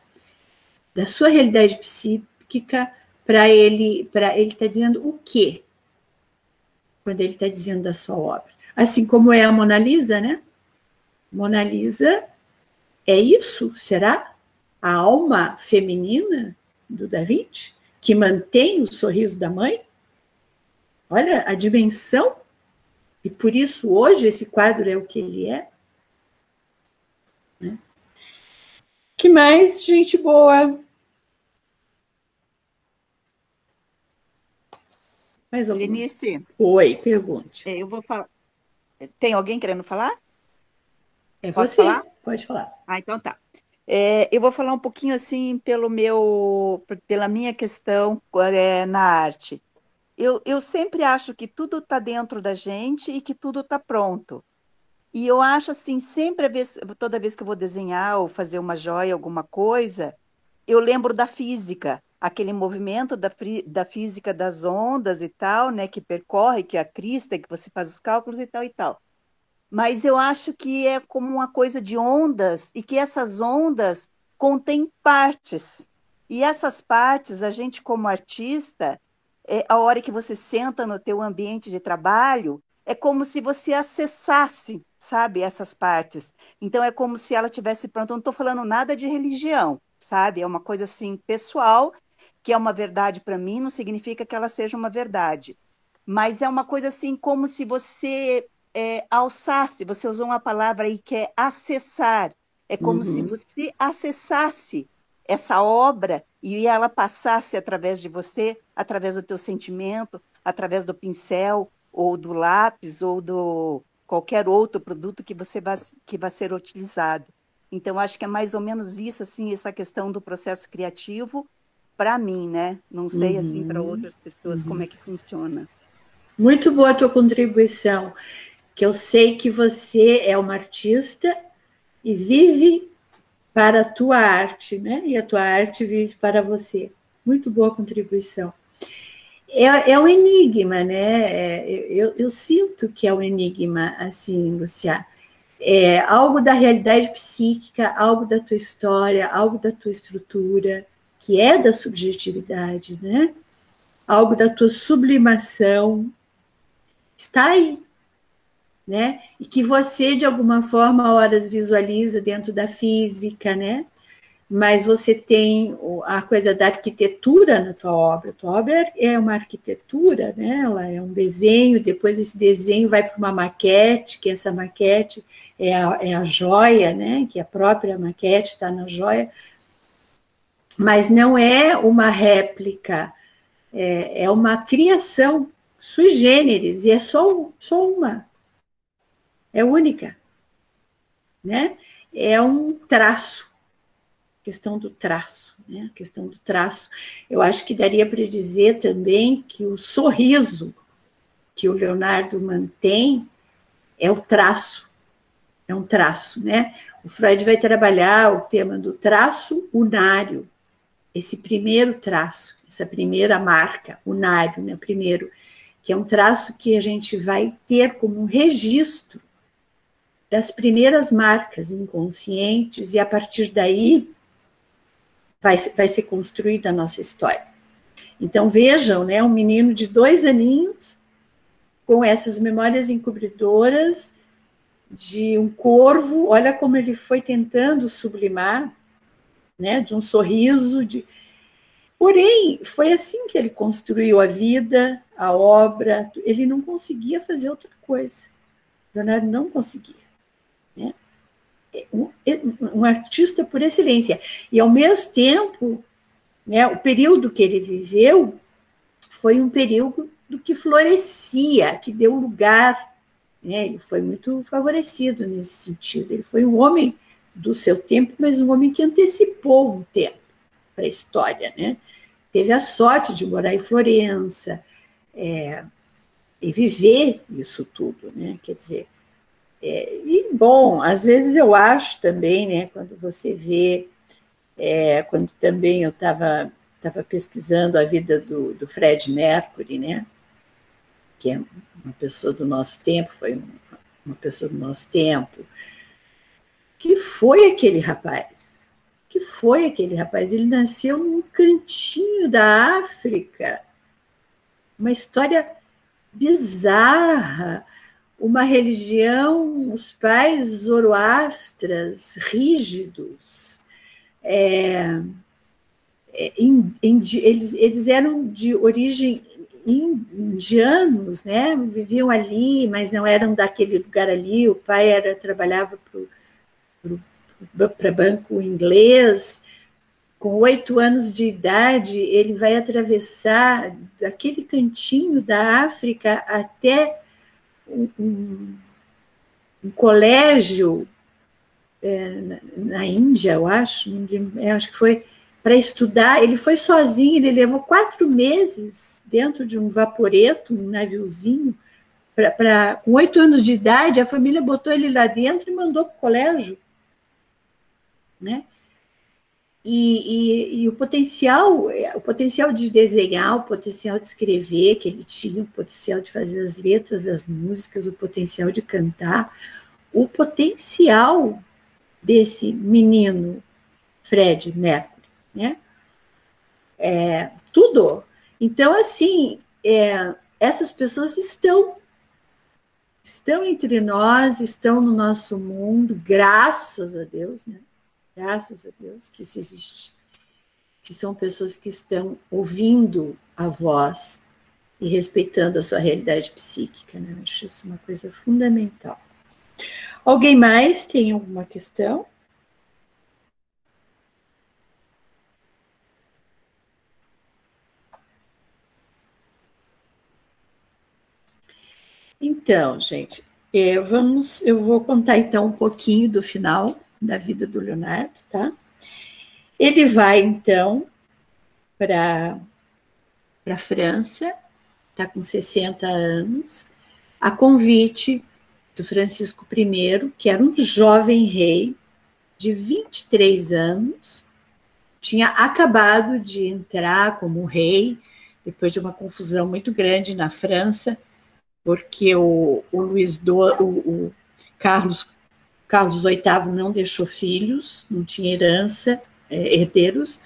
Da sua realidade psíquica para ele, para ele está dizendo o quê? Quando ele está dizendo da sua obra. Assim como é a Mona Lisa, né? Mona Lisa é isso, será? A alma feminina do Da Vinci, que mantém o sorriso da mãe? Olha a dimensão e por isso hoje esse quadro é o que ele é. Né? Que mais, gente boa? Mais alguma? Lenice. Oi, pergunte. É, eu vou falar. Tem alguém querendo falar? É Posso você. Falar? Pode falar. Ah, então tá. É, eu vou falar um pouquinho assim pelo meu, pela minha questão é, na arte eu, eu sempre acho que tudo está dentro da gente e que tudo está pronto. E eu acho assim, sempre, vez, toda vez que eu vou desenhar ou fazer uma joia, alguma coisa, eu lembro da física, aquele movimento da, da física das ondas e tal, né, que percorre, que é a crista, que você faz os cálculos e tal e tal. Mas eu acho que é como uma coisa de ondas e que essas ondas contêm partes. E essas partes, a gente como artista, é, a hora que você senta no teu ambiente de trabalho, é como se você acessasse, sabe, essas partes. Então é como se ela tivesse pronto. Eu não estou falando nada de religião, sabe? É uma coisa assim pessoal, que é uma verdade para mim, não significa que ela seja uma verdade. Mas é uma coisa assim como se você é, alçasse, você usou uma palavra aí que é acessar. É como uhum. se você acessasse essa obra e ela passasse através de você, através do teu sentimento, através do pincel ou do lápis ou do qualquer outro produto que você vai, que vai ser utilizado. Então acho que é mais ou menos isso assim essa questão do processo criativo para mim, né? Não sei uhum. assim para outras pessoas uhum. como é que funciona. Muito boa a tua contribuição, que eu sei que você é uma artista e vive para a tua arte, né? E a tua arte vive para você. Muito boa contribuição. É, é um enigma, né? É, eu, eu, sinto que é um enigma, assim, Luciá. É algo da realidade psíquica, algo da tua história, algo da tua estrutura, que é da subjetividade, né? Algo da tua sublimação. Está aí, né? E que você, de alguma forma, horas visualiza dentro da física, né? mas você tem a coisa da arquitetura na tua obra. A tua obra é uma arquitetura, né? Ela é um desenho, depois esse desenho vai para uma maquete, que essa maquete é a, é a joia, né? Que a própria maquete está na joia, mas não é uma réplica, é, é uma criação sui generis, e é só, só uma, é única, né? É um traço questão do traço, né? Questão do traço. Eu acho que daria para dizer também que o sorriso que o Leonardo mantém é o traço, é um traço, né? O Freud vai trabalhar o tema do traço unário, esse primeiro traço, essa primeira marca, unário, né? Primeiro, que é um traço que a gente vai ter como um registro das primeiras marcas inconscientes e a partir daí vai, vai ser construída a nossa história. Então vejam, né, um menino de dois aninhos com essas memórias encobridoras de um corvo, olha como ele foi tentando sublimar, né, de um sorriso, de Porém, foi assim que ele construiu a vida, a obra, ele não conseguia fazer outra coisa. Leonardo não conseguia. Né? um, um artista por excelência. E, ao mesmo tempo, né, o período que ele viveu foi um período do que florescia, que deu lugar. Né, ele foi muito favorecido nesse sentido. Ele foi um homem do seu tempo, mas um homem que antecipou um tempo para a história. Né? Teve a sorte de morar em Florença é, e viver isso tudo. Né? Quer dizer, é, e, bom, às vezes eu acho também, né, quando você vê, é, quando também eu estava tava pesquisando a vida do, do Fred Mercury, né, que é uma pessoa do nosso tempo, foi uma pessoa do nosso tempo, que foi aquele rapaz? Que foi aquele rapaz? Ele nasceu num cantinho da África, uma história bizarra, uma religião, os pais zoroastras, rígidos, é, é, eles, eles eram de origem indianos, né? Viviam ali, mas não eram daquele lugar ali. O pai era trabalhava para banco inglês. Com oito anos de idade, ele vai atravessar aquele cantinho da África até um, um colégio é, na, na, Índia, eu acho, eu acho que foi para estudar. Ele foi sozinho, ele levou quatro meses dentro de um vaporeto, um naviozinho. Pra, pra, com oito anos de idade, a família botou ele lá dentro e mandou para o colégio. Né? E, e, e, o potencial, o potencial de desenhar, o potencial de escrever que ele tinha, o potencial de fazer as letras, as músicas, o potencial de cantar, o potencial desse menino Fred Mercury, né? É, tudo. Então, assim, é, essas pessoas estão estão entre nós, estão no nosso mundo, graças a Deus, né? Graças a Deus que isso existe, que são pessoas que estão ouvindo a voz e respeitando a sua realidade psíquica, né? Eu acho isso uma coisa fundamental. Alguém mais tem alguma questão? Então, gente, é, vamos, eu vou contar então um pouquinho do final da vida do Leonardo, tá? Ele vai, então, para a França, está com 60 anos, a convite do Francisco I, que era um jovem rei de 23 anos, tinha acabado de entrar como rei, depois de uma confusão muito grande na França, porque o, o Luiz do, o, o Carlos Carlos VIII não deixou filhos, não tinha herança, é, herdeiros.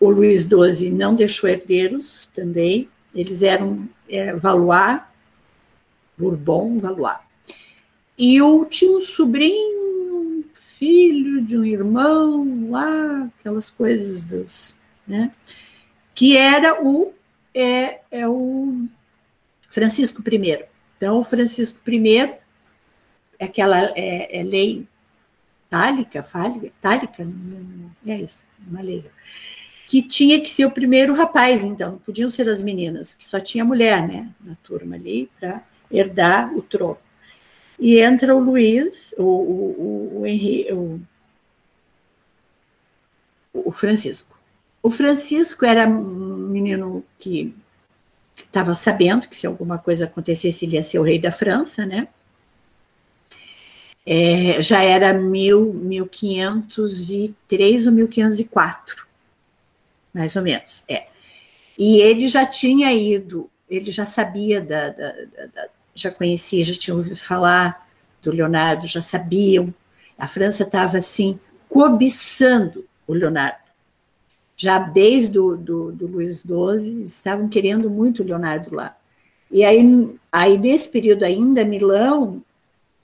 O Luís XII não deixou herdeiros também. Eles eram é, Valois, Bourbon, Valois. E eu tinha um sobrinho, filho de um irmão lá, aquelas coisas dos, né? Que era o é, é o Francisco I. Então, o Francisco I, aquela é, é lei tálica, fálica, tálica, é isso, uma lei, que tinha que ser o primeiro rapaz, então, não podiam ser as meninas, que só tinha mulher, né, na turma ali, para herdar o trono. E entra o Luiz, o, o, o, o, Henri, o, o Francisco. O Francisco era um menino que estava sabendo que se alguma coisa acontecesse ele ia ser o rei da França, né? É, já era mil, 1503 ou 1504, mais ou menos. É. E ele já tinha ido, ele já sabia da, da, da, já conhecia, já tinha ouvido falar do Leonardo, já sabiam. A França estava assim cobiçando o Leonardo já desde o do, do Luís XII, estavam querendo muito o Leonardo lá. E aí, aí nesse período ainda, Milão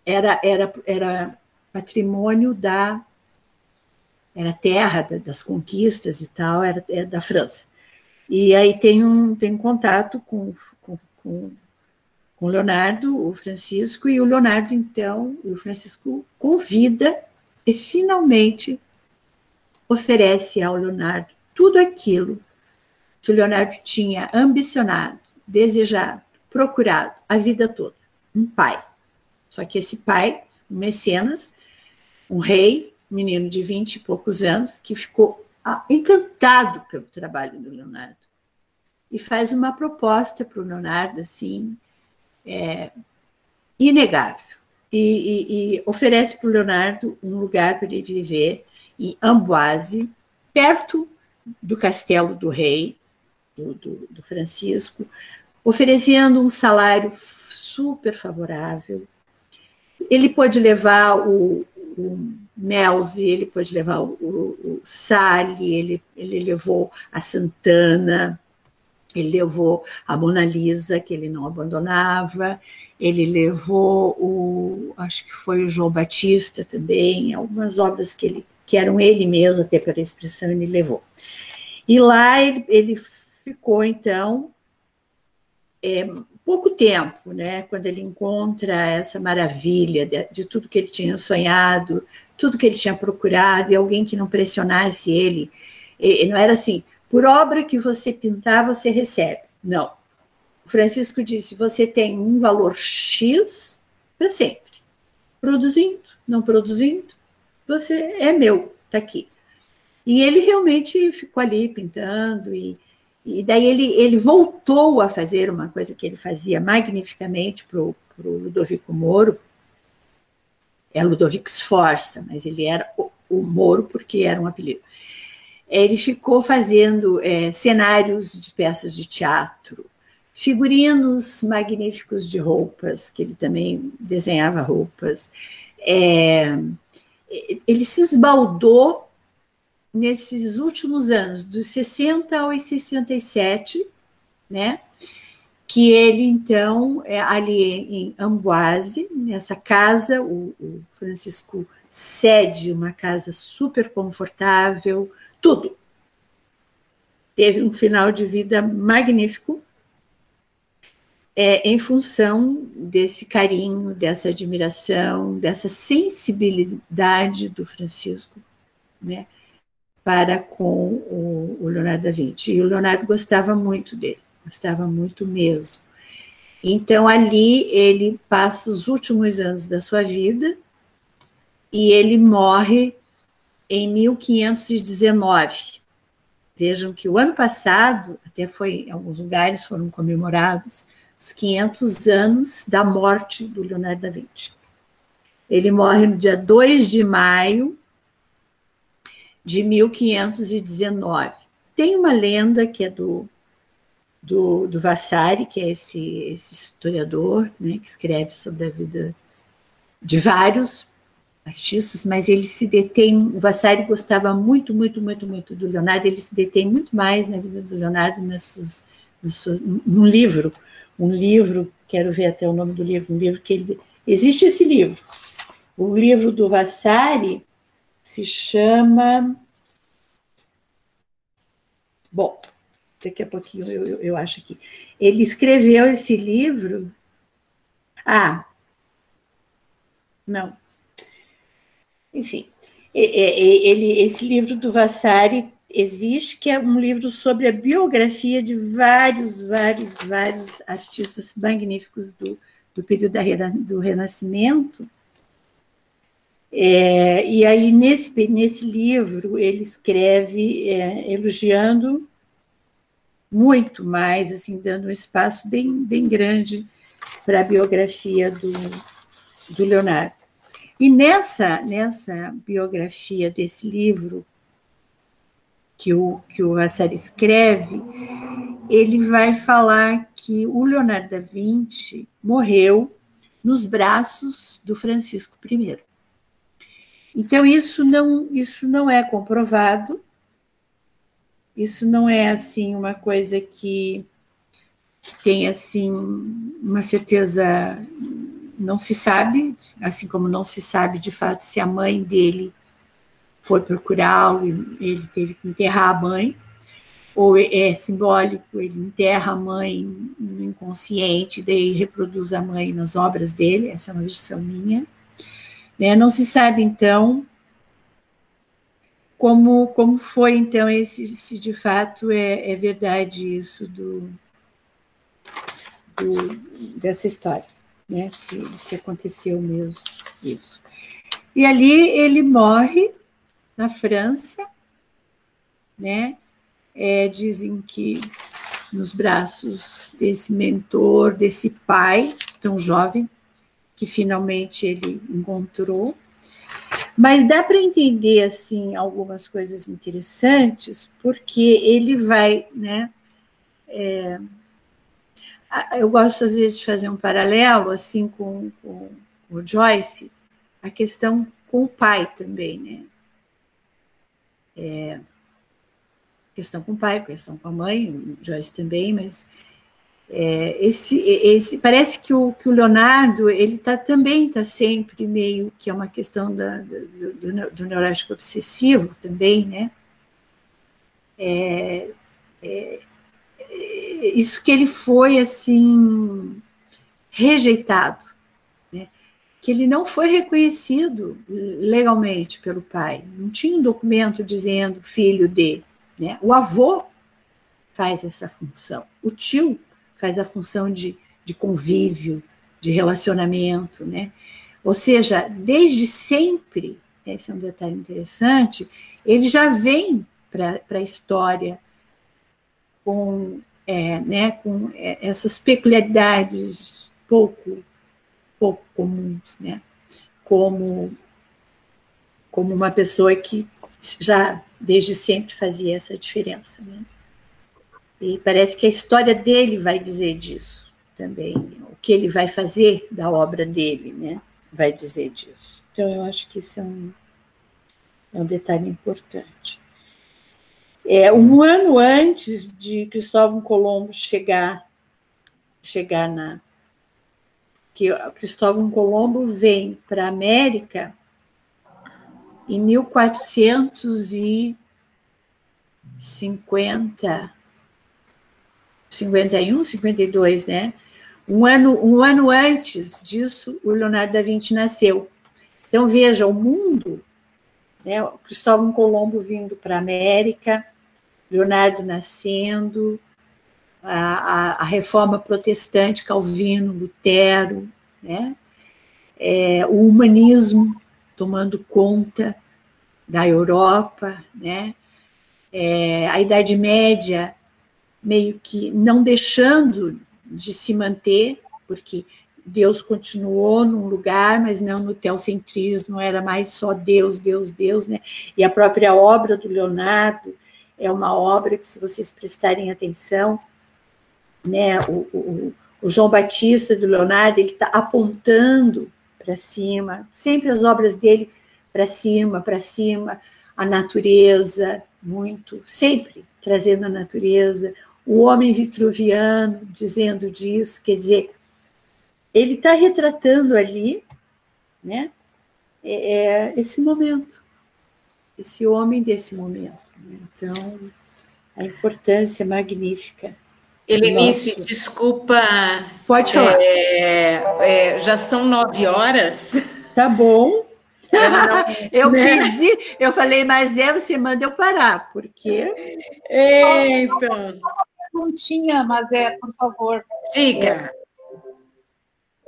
era, era, era patrimônio da era terra das conquistas e tal, era, era da França. E aí tem um, tem um contato com, com, com, com o Leonardo, o Francisco, e o Leonardo, então, o Francisco convida e finalmente oferece ao Leonardo tudo aquilo que o Leonardo tinha ambicionado, desejado, procurado a vida toda. Um pai. Só que esse pai, um mecenas, um rei, menino de vinte e poucos anos, que ficou ah, encantado pelo trabalho do Leonardo. E faz uma proposta para o Leonardo, assim, é, inegável. E, e, e oferece para o Leonardo um lugar para ele viver em Amboise, perto do castelo do rei, do, do, do Francisco, oferecendo um salário super favorável. Ele pode levar o, o Melzi, ele pode levar o, o, Sali, ele, ele levou a Santana, ele levou a Mona Lisa, que ele não abandonava, ele levou o, acho que foi o João Batista também, algumas obras que ele que eram ele mesmo, até pela expressão, ele levou. E lá ele, ele ficou, então, é, pouco tempo, né, quando ele encontra essa maravilha de, de, tudo que ele tinha sonhado, tudo que ele tinha procurado, e alguém que não pressionasse ele. E, não era assim, por obra que você pintar, você recebe. Não. O Francisco disse: você tem um valor X para sempre. Produzindo, não produzindo, você é meu, está aqui. E ele realmente ficou ali pintando, e, e daí ele, ele voltou a fazer uma coisa que ele fazia magnificamente para o Ludovico Moro, é Ludovico Sforza, mas ele era o, o Moro porque era um apelido. Ele ficou fazendo é, cenários de peças de teatro, figurinos magníficos de roupas, que ele também desenhava roupas, é, ele se esbaldou nesses últimos anos, dos 60 aos 67, né? Que ele, então, é ali em Amboise, nessa casa, o, o Francisco cede uma casa super confortável, tudo. Teve um final de vida magnífico, é, em função desse carinho, dessa admiração, dessa sensibilidade do Francisco, né, para com o, o Leonardo da Vinci. E o Leonardo gostava muito dele, gostava muito mesmo. Então, ali ele passa os últimos anos da sua vida e ele morre em 1519. Vejam que o ano passado, até foi, em alguns lugares foram comemorados, os 500 anos da morte do Leonardo da Vinci. Ele morre no dia 2 de maio de 1519. Tem uma lenda que é do, do, do Vassari, que é esse, esse historiador né, que escreve sobre a vida de vários artistas, mas ele se detém. O Vassari gostava muito, muito, muito, muito do Leonardo. Ele se detém muito mais na vida do Leonardo nesses, nesses, num livro um livro, quero ver até o nome do livro, um livro que ele. Existe esse livro. O livro do Vassari se chama. Bom, daqui a pouquinho eu, eu, eu acho que. Ele escreveu esse livro. Ah, não. Enfim, ele, esse livro do Vassari existe, que é um livro sobre a biografia de vários, vários, vários artistas magníficos do, do período da, do Renascimento. É, e aí, nesse, nesse livro, ele escreve é, elogiando muito mais, assim, dando um espaço bem, bem grande para a biografia do, do Leonardo. E nessa, nessa biografia desse livro, que o, que o Vassar escreve, ele vai falar que o Leonardo da Vinci morreu nos braços do Francisco I. Então, isso não, isso não é comprovado, isso não é assim uma coisa que tem assim uma certeza não se sabe, assim como não se sabe de fato se a mãe dele foi procurá-lo e ele teve que enterrar a mãe, ou é, é simbólico, ele enterra a mãe no inconsciente, daí reproduz a mãe nas obras dele, essa é uma versão minha. Né? Não se sabe, então, como, como foi, então, esse, se de fato é, é verdade isso do, do, dessa história, né? se, se aconteceu mesmo isso. E ali ele morre na França, né? É, dizem que nos braços desse mentor, desse pai tão jovem, que finalmente ele encontrou. Mas dá para entender assim algumas coisas interessantes, porque ele vai, né? É, eu gosto às vezes de fazer um paralelo assim com, com, o Joyce, a questão com o pai também, né? é, questão com o pai, questão com a mãe, Joyce também, mas é, esse, esse, parece que o, que o Leonardo ele tá, também está sempre meio que é uma questão da, do, do, do neurótico obsessivo também, né? É, é, isso que ele foi assim rejeitado que ele não foi reconhecido legalmente pelo pai. Não tinha um documento dizendo filho de. Né? O avô faz essa função. O tio faz a função de, de convívio, de relacionamento. Né? Ou seja, desde sempre, esse é um detalhe interessante, ele já vem para a história com, é, né, com é, essas peculiaridades pouco pouco comuns, né? Como, como uma pessoa que já desde sempre fazia essa diferença, né? E parece que a história dele vai dizer disso também, o que ele vai fazer da obra dele, né? Vai dizer disso. Então eu acho que isso é um, é um detalhe importante. É, um ano antes de Cristóvão Colombo chegar chegar na, que Cristóvão Colombo vem para a América em 1450, 51, 52, né? Um ano, um ano antes disso, o Leonardo da Vinci nasceu. Então, veja, o mundo, né? Cristóvão Colombo vindo para a América, Leonardo nascendo, a, a, a reforma protestante, Calvino, Lutero, né? É, o humanismo tomando conta da Europa, né? É, a Idade Média meio que não deixando de se manter, porque Deus continuou num lugar, mas não no teocentrismo, era mais só Deus, Deus, Deus, né? E a própria obra do Leonardo é uma obra que, se vocês prestarem atenção, né, o, o, o João Batista do Leonardo, ele está apontando para cima, sempre as obras dele para cima, para cima, a natureza, muito, sempre trazendo a natureza, o homem vitruviano dizendo disso, quer dizer, ele está retratando ali, né, é, é, esse momento, esse homem desse momento. Né? Então, a importância magnífica. Helenice, Nossa. desculpa. Pode falar. É, é, já são nove horas. Tá bom. eu né? pedi, eu falei, mas é, você manda eu parar, porque. Então. Perguntinha, mas é, por favor. Diga.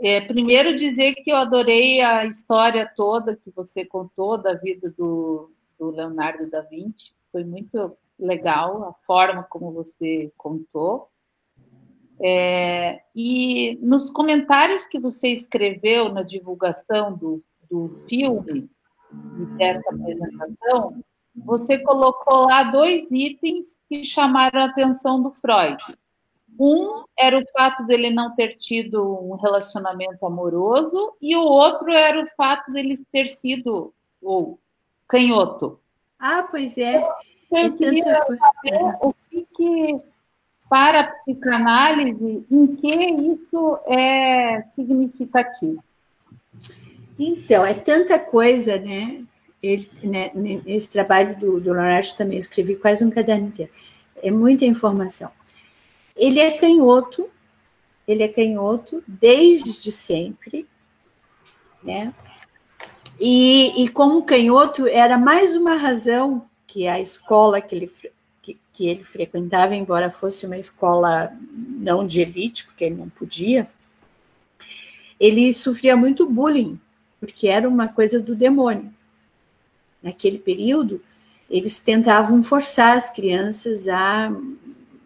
É, primeiro dizer que eu adorei a história toda que você contou da vida do, do Leonardo da Vinci. Foi muito legal a forma como você contou. É, e nos comentários que você escreveu na divulgação do, do filme e dessa apresentação, você colocou lá dois itens que chamaram a atenção do Freud. Um era o fato dele não ter tido um relacionamento amoroso, e o outro era o fato dele ter sido o canhoto. Ah, pois é. Eu é queria saber o que, que, para a psicanálise, em que isso é significativo. Então, é tanta coisa, né? Ele, né, nesse trabalho do, do Leonardo também escrevi quase um caderno inteiro. É muita informação. Ele é canhoto, ele é canhoto desde sempre, né? E, e como canhoto, era mais uma razão que a escola que ele, que, que ele frequentava, embora fosse uma escola não de elite, porque ele não podia, ele sofria muito bullying, porque era uma coisa do demônio. Naquele período, eles tentavam forçar as crianças a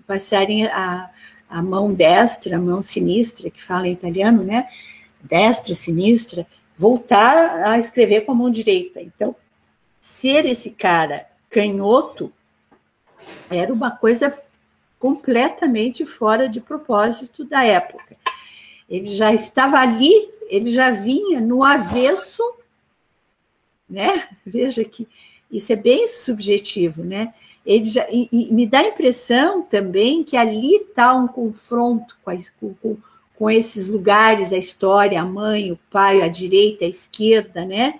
passarem a, a mão destra, a mão sinistra, que fala em italiano, né? Destra, sinistra, voltar a escrever com a mão direita. Então, ser esse cara canhoto era uma coisa completamente fora de propósito da época. Ele já estava ali, ele já vinha no avesso, né? Veja que isso é bem subjetivo, né? ele já, e, e me dá a impressão também que ali está um confronto com, a, com, com, esses lugares, a história, a mãe, o pai, a direita, a esquerda, né?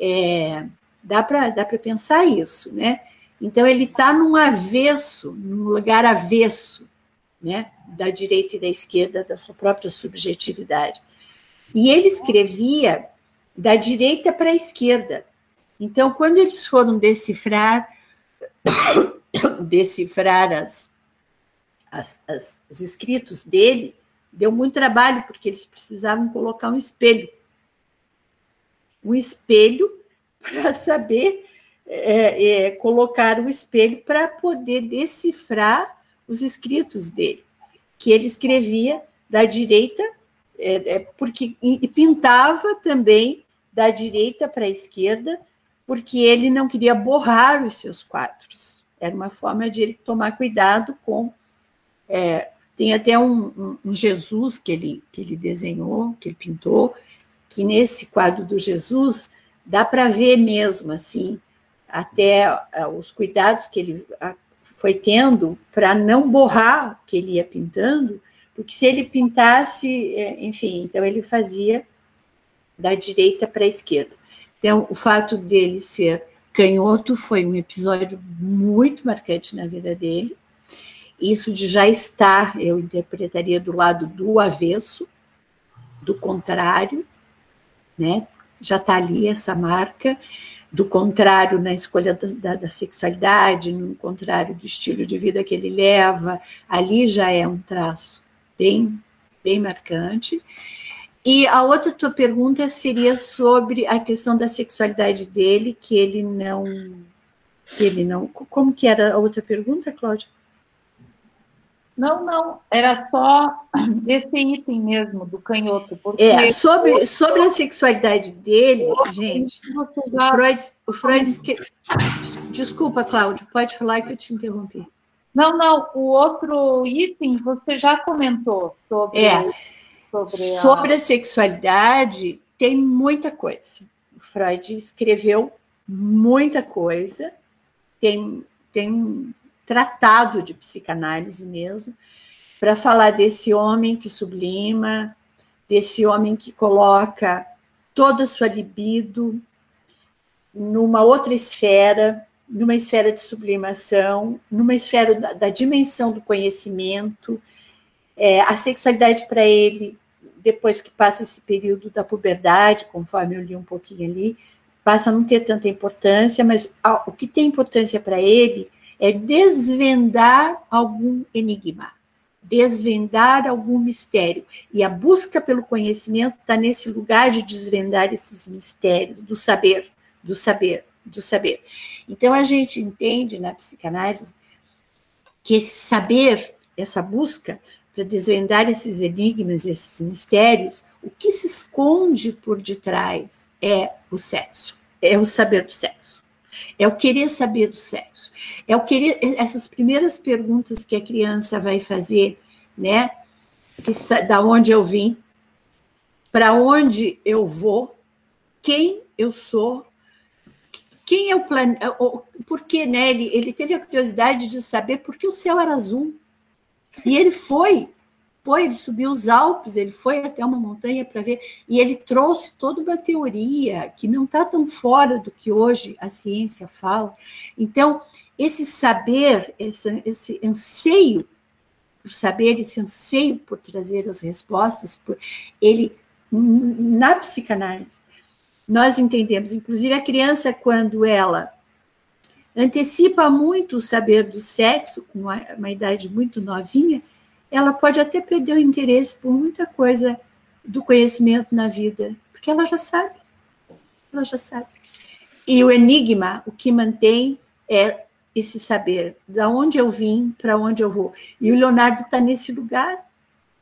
É, dá para dá pensar isso, né? Então ele está num avesso, num lugar avesso, né? Da direita e da esquerda, da sua própria subjetividade. E ele escrevia da direita para a esquerda. Então, quando eles foram decifrar decifrar as, as, as, os escritos dele, deu muito trabalho, porque eles precisavam colocar um espelho. Um espelho para saber é, é, colocar o espelho para poder decifrar os escritos dele, que ele escrevia da direita, é, é porque e pintava também da direita para a esquerda, porque ele não queria borrar os seus quadros. Era uma forma de ele tomar cuidado com. É, tem até um, um, um, Jesus que ele, que ele desenhou, que ele pintou, que nesse quadro do Jesus dá para ver mesmo, assim, até uh, os cuidados que ele foi tendo para não borrar o que ele ia pintando, porque se ele pintasse, é, enfim, então ele fazia da direita para a esquerda. Então, o fato dele ser canhoto foi um episódio muito marcante na vida dele. Isso de já estar, eu interpretaria do lado do avesso, do contrário, né? Já está ali essa marca, do contrário na escolha da, da, da, sexualidade, no contrário do estilo de vida que ele leva, ali já é um traço bem, bem marcante. E a outra tua pergunta seria sobre a questão da sexualidade dele, que ele não. Que ele não. Como que era a outra pergunta, Cláudia? Não, não, era só esse item mesmo do canhoto. Porque... É, sobre, sobre a sexualidade dele, gente, o Freud, o Freud. Desculpa, Cláudia, pode falar que eu te interrompi. Não, não, o outro item você já comentou sobre. É, sobre a... sobre a sexualidade, tem muita coisa. Freud escreveu muita coisa, tem, tem um tratado de psicanálise mesmo, para falar desse homem que sublima, desse homem que coloca toda a sua libido numa outra esfera, numa esfera de sublimação, numa esfera da, da dimensão do conhecimento. É, a sexualidade para ele, depois que passa esse período da puberdade, conforme eu li um pouquinho ali, passa a não ter tanta importância, mas o que tem importância para ele é desvendar algum enigma, desvendar algum mistério. E a busca pelo conhecimento está nesse lugar de desvendar esses mistérios, do saber, do saber, do saber. Então a gente entende na psicanálise que esse saber, essa busca para desvendar esses enigmas, esses mistérios, o que se esconde por detrás é o sexo, é o saber do sexo, é o querer saber do sexo, é o querer essas primeiras perguntas que a criança vai fazer, né? Que, da onde eu vim, para onde eu vou, quem eu sou, quem é o planeta, por que, né? Ele, ele teve a curiosidade de saber por que o céu era azul. E ele foi foi, ele subiu os Alpes, ele foi até uma montanha para ver, e ele trouxe toda uma teoria que não está tão fora do que hoje a ciência fala. Então, esse saber, esse, esse anseio por saber, esse anseio por trazer as respostas, por, ele, na psicanálise, nós entendemos, inclusive a criança, quando ela antecipa muito o saber do sexo, com uma, uma idade muito novinha, ela pode até perder o interesse por muita coisa do conhecimento na vida, porque ela já sabe. Ela já sabe. E o enigma, o que mantém é esse saber, da onde eu vim, para onde eu vou. E o Leonardo está nesse lugar.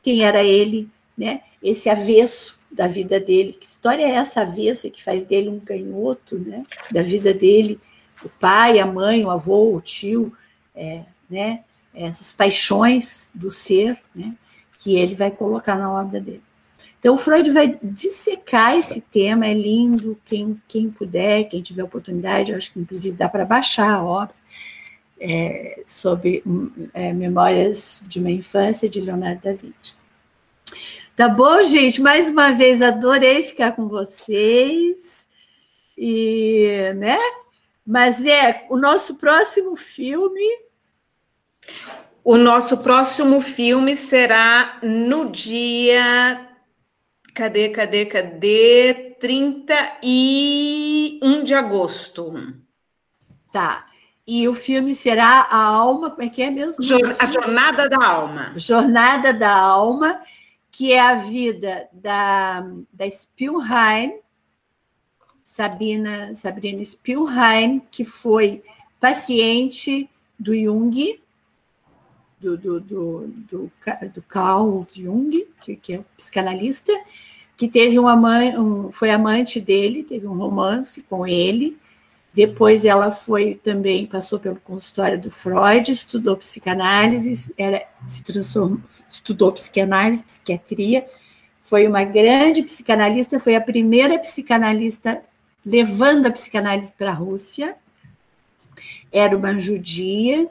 Quem era ele, né? Esse avesso da vida dele. Que história é essa avessa que faz dele um canhoto, né? Da vida dele, o pai, a mãe, o avô, o tio, é, né? essas paixões do ser, né, que ele vai colocar na obra dele. Então, o Freud vai dissecar esse tema, é lindo, quem, quem puder, quem tiver oportunidade, eu acho que inclusive dá para baixar a obra, é, sobre é, Memórias de uma Infância, de Leonardo da Vinci. Tá bom, gente? Mais uma vez, adorei ficar com vocês. E, né? Mas é o nosso próximo filme o nosso próximo filme será no dia. Cadê, cadê, cadê? 31 de agosto. Tá. E o filme será A Alma, como é que é mesmo? A Jornada da Alma. Jornada da Alma, que é a vida da, da Spielheim, Sabina, Sabrina Spielheim, que foi paciente do Jung, do, do, do, do, do Carl Jung, que, que é um psicanalista, que teve uma mãe, um, foi amante dele, teve um romance com ele. Depois ela foi também, passou pelo consultório do Freud, estudou psicanálise, era, se transformou, estudou psicanálise, psiquiatria, foi uma grande psicanalista, foi a primeira psicanalista levando a psicanálise para a Rússia. Era uma judia,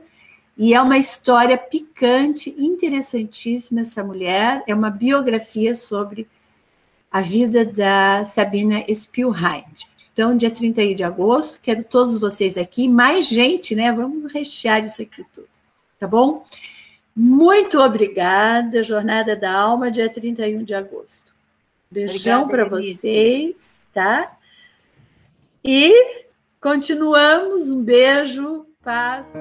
e é uma história picante, interessantíssima essa mulher. É uma biografia sobre a vida da Sabina Spielheim. Então, dia 31 de agosto, quero todos vocês aqui, mais gente, né? Vamos rechear isso aqui tudo, tá bom? Muito obrigada, Jornada da Alma, dia 31 de agosto. Beijão para vocês, tá? E continuamos. Um beijo, paz.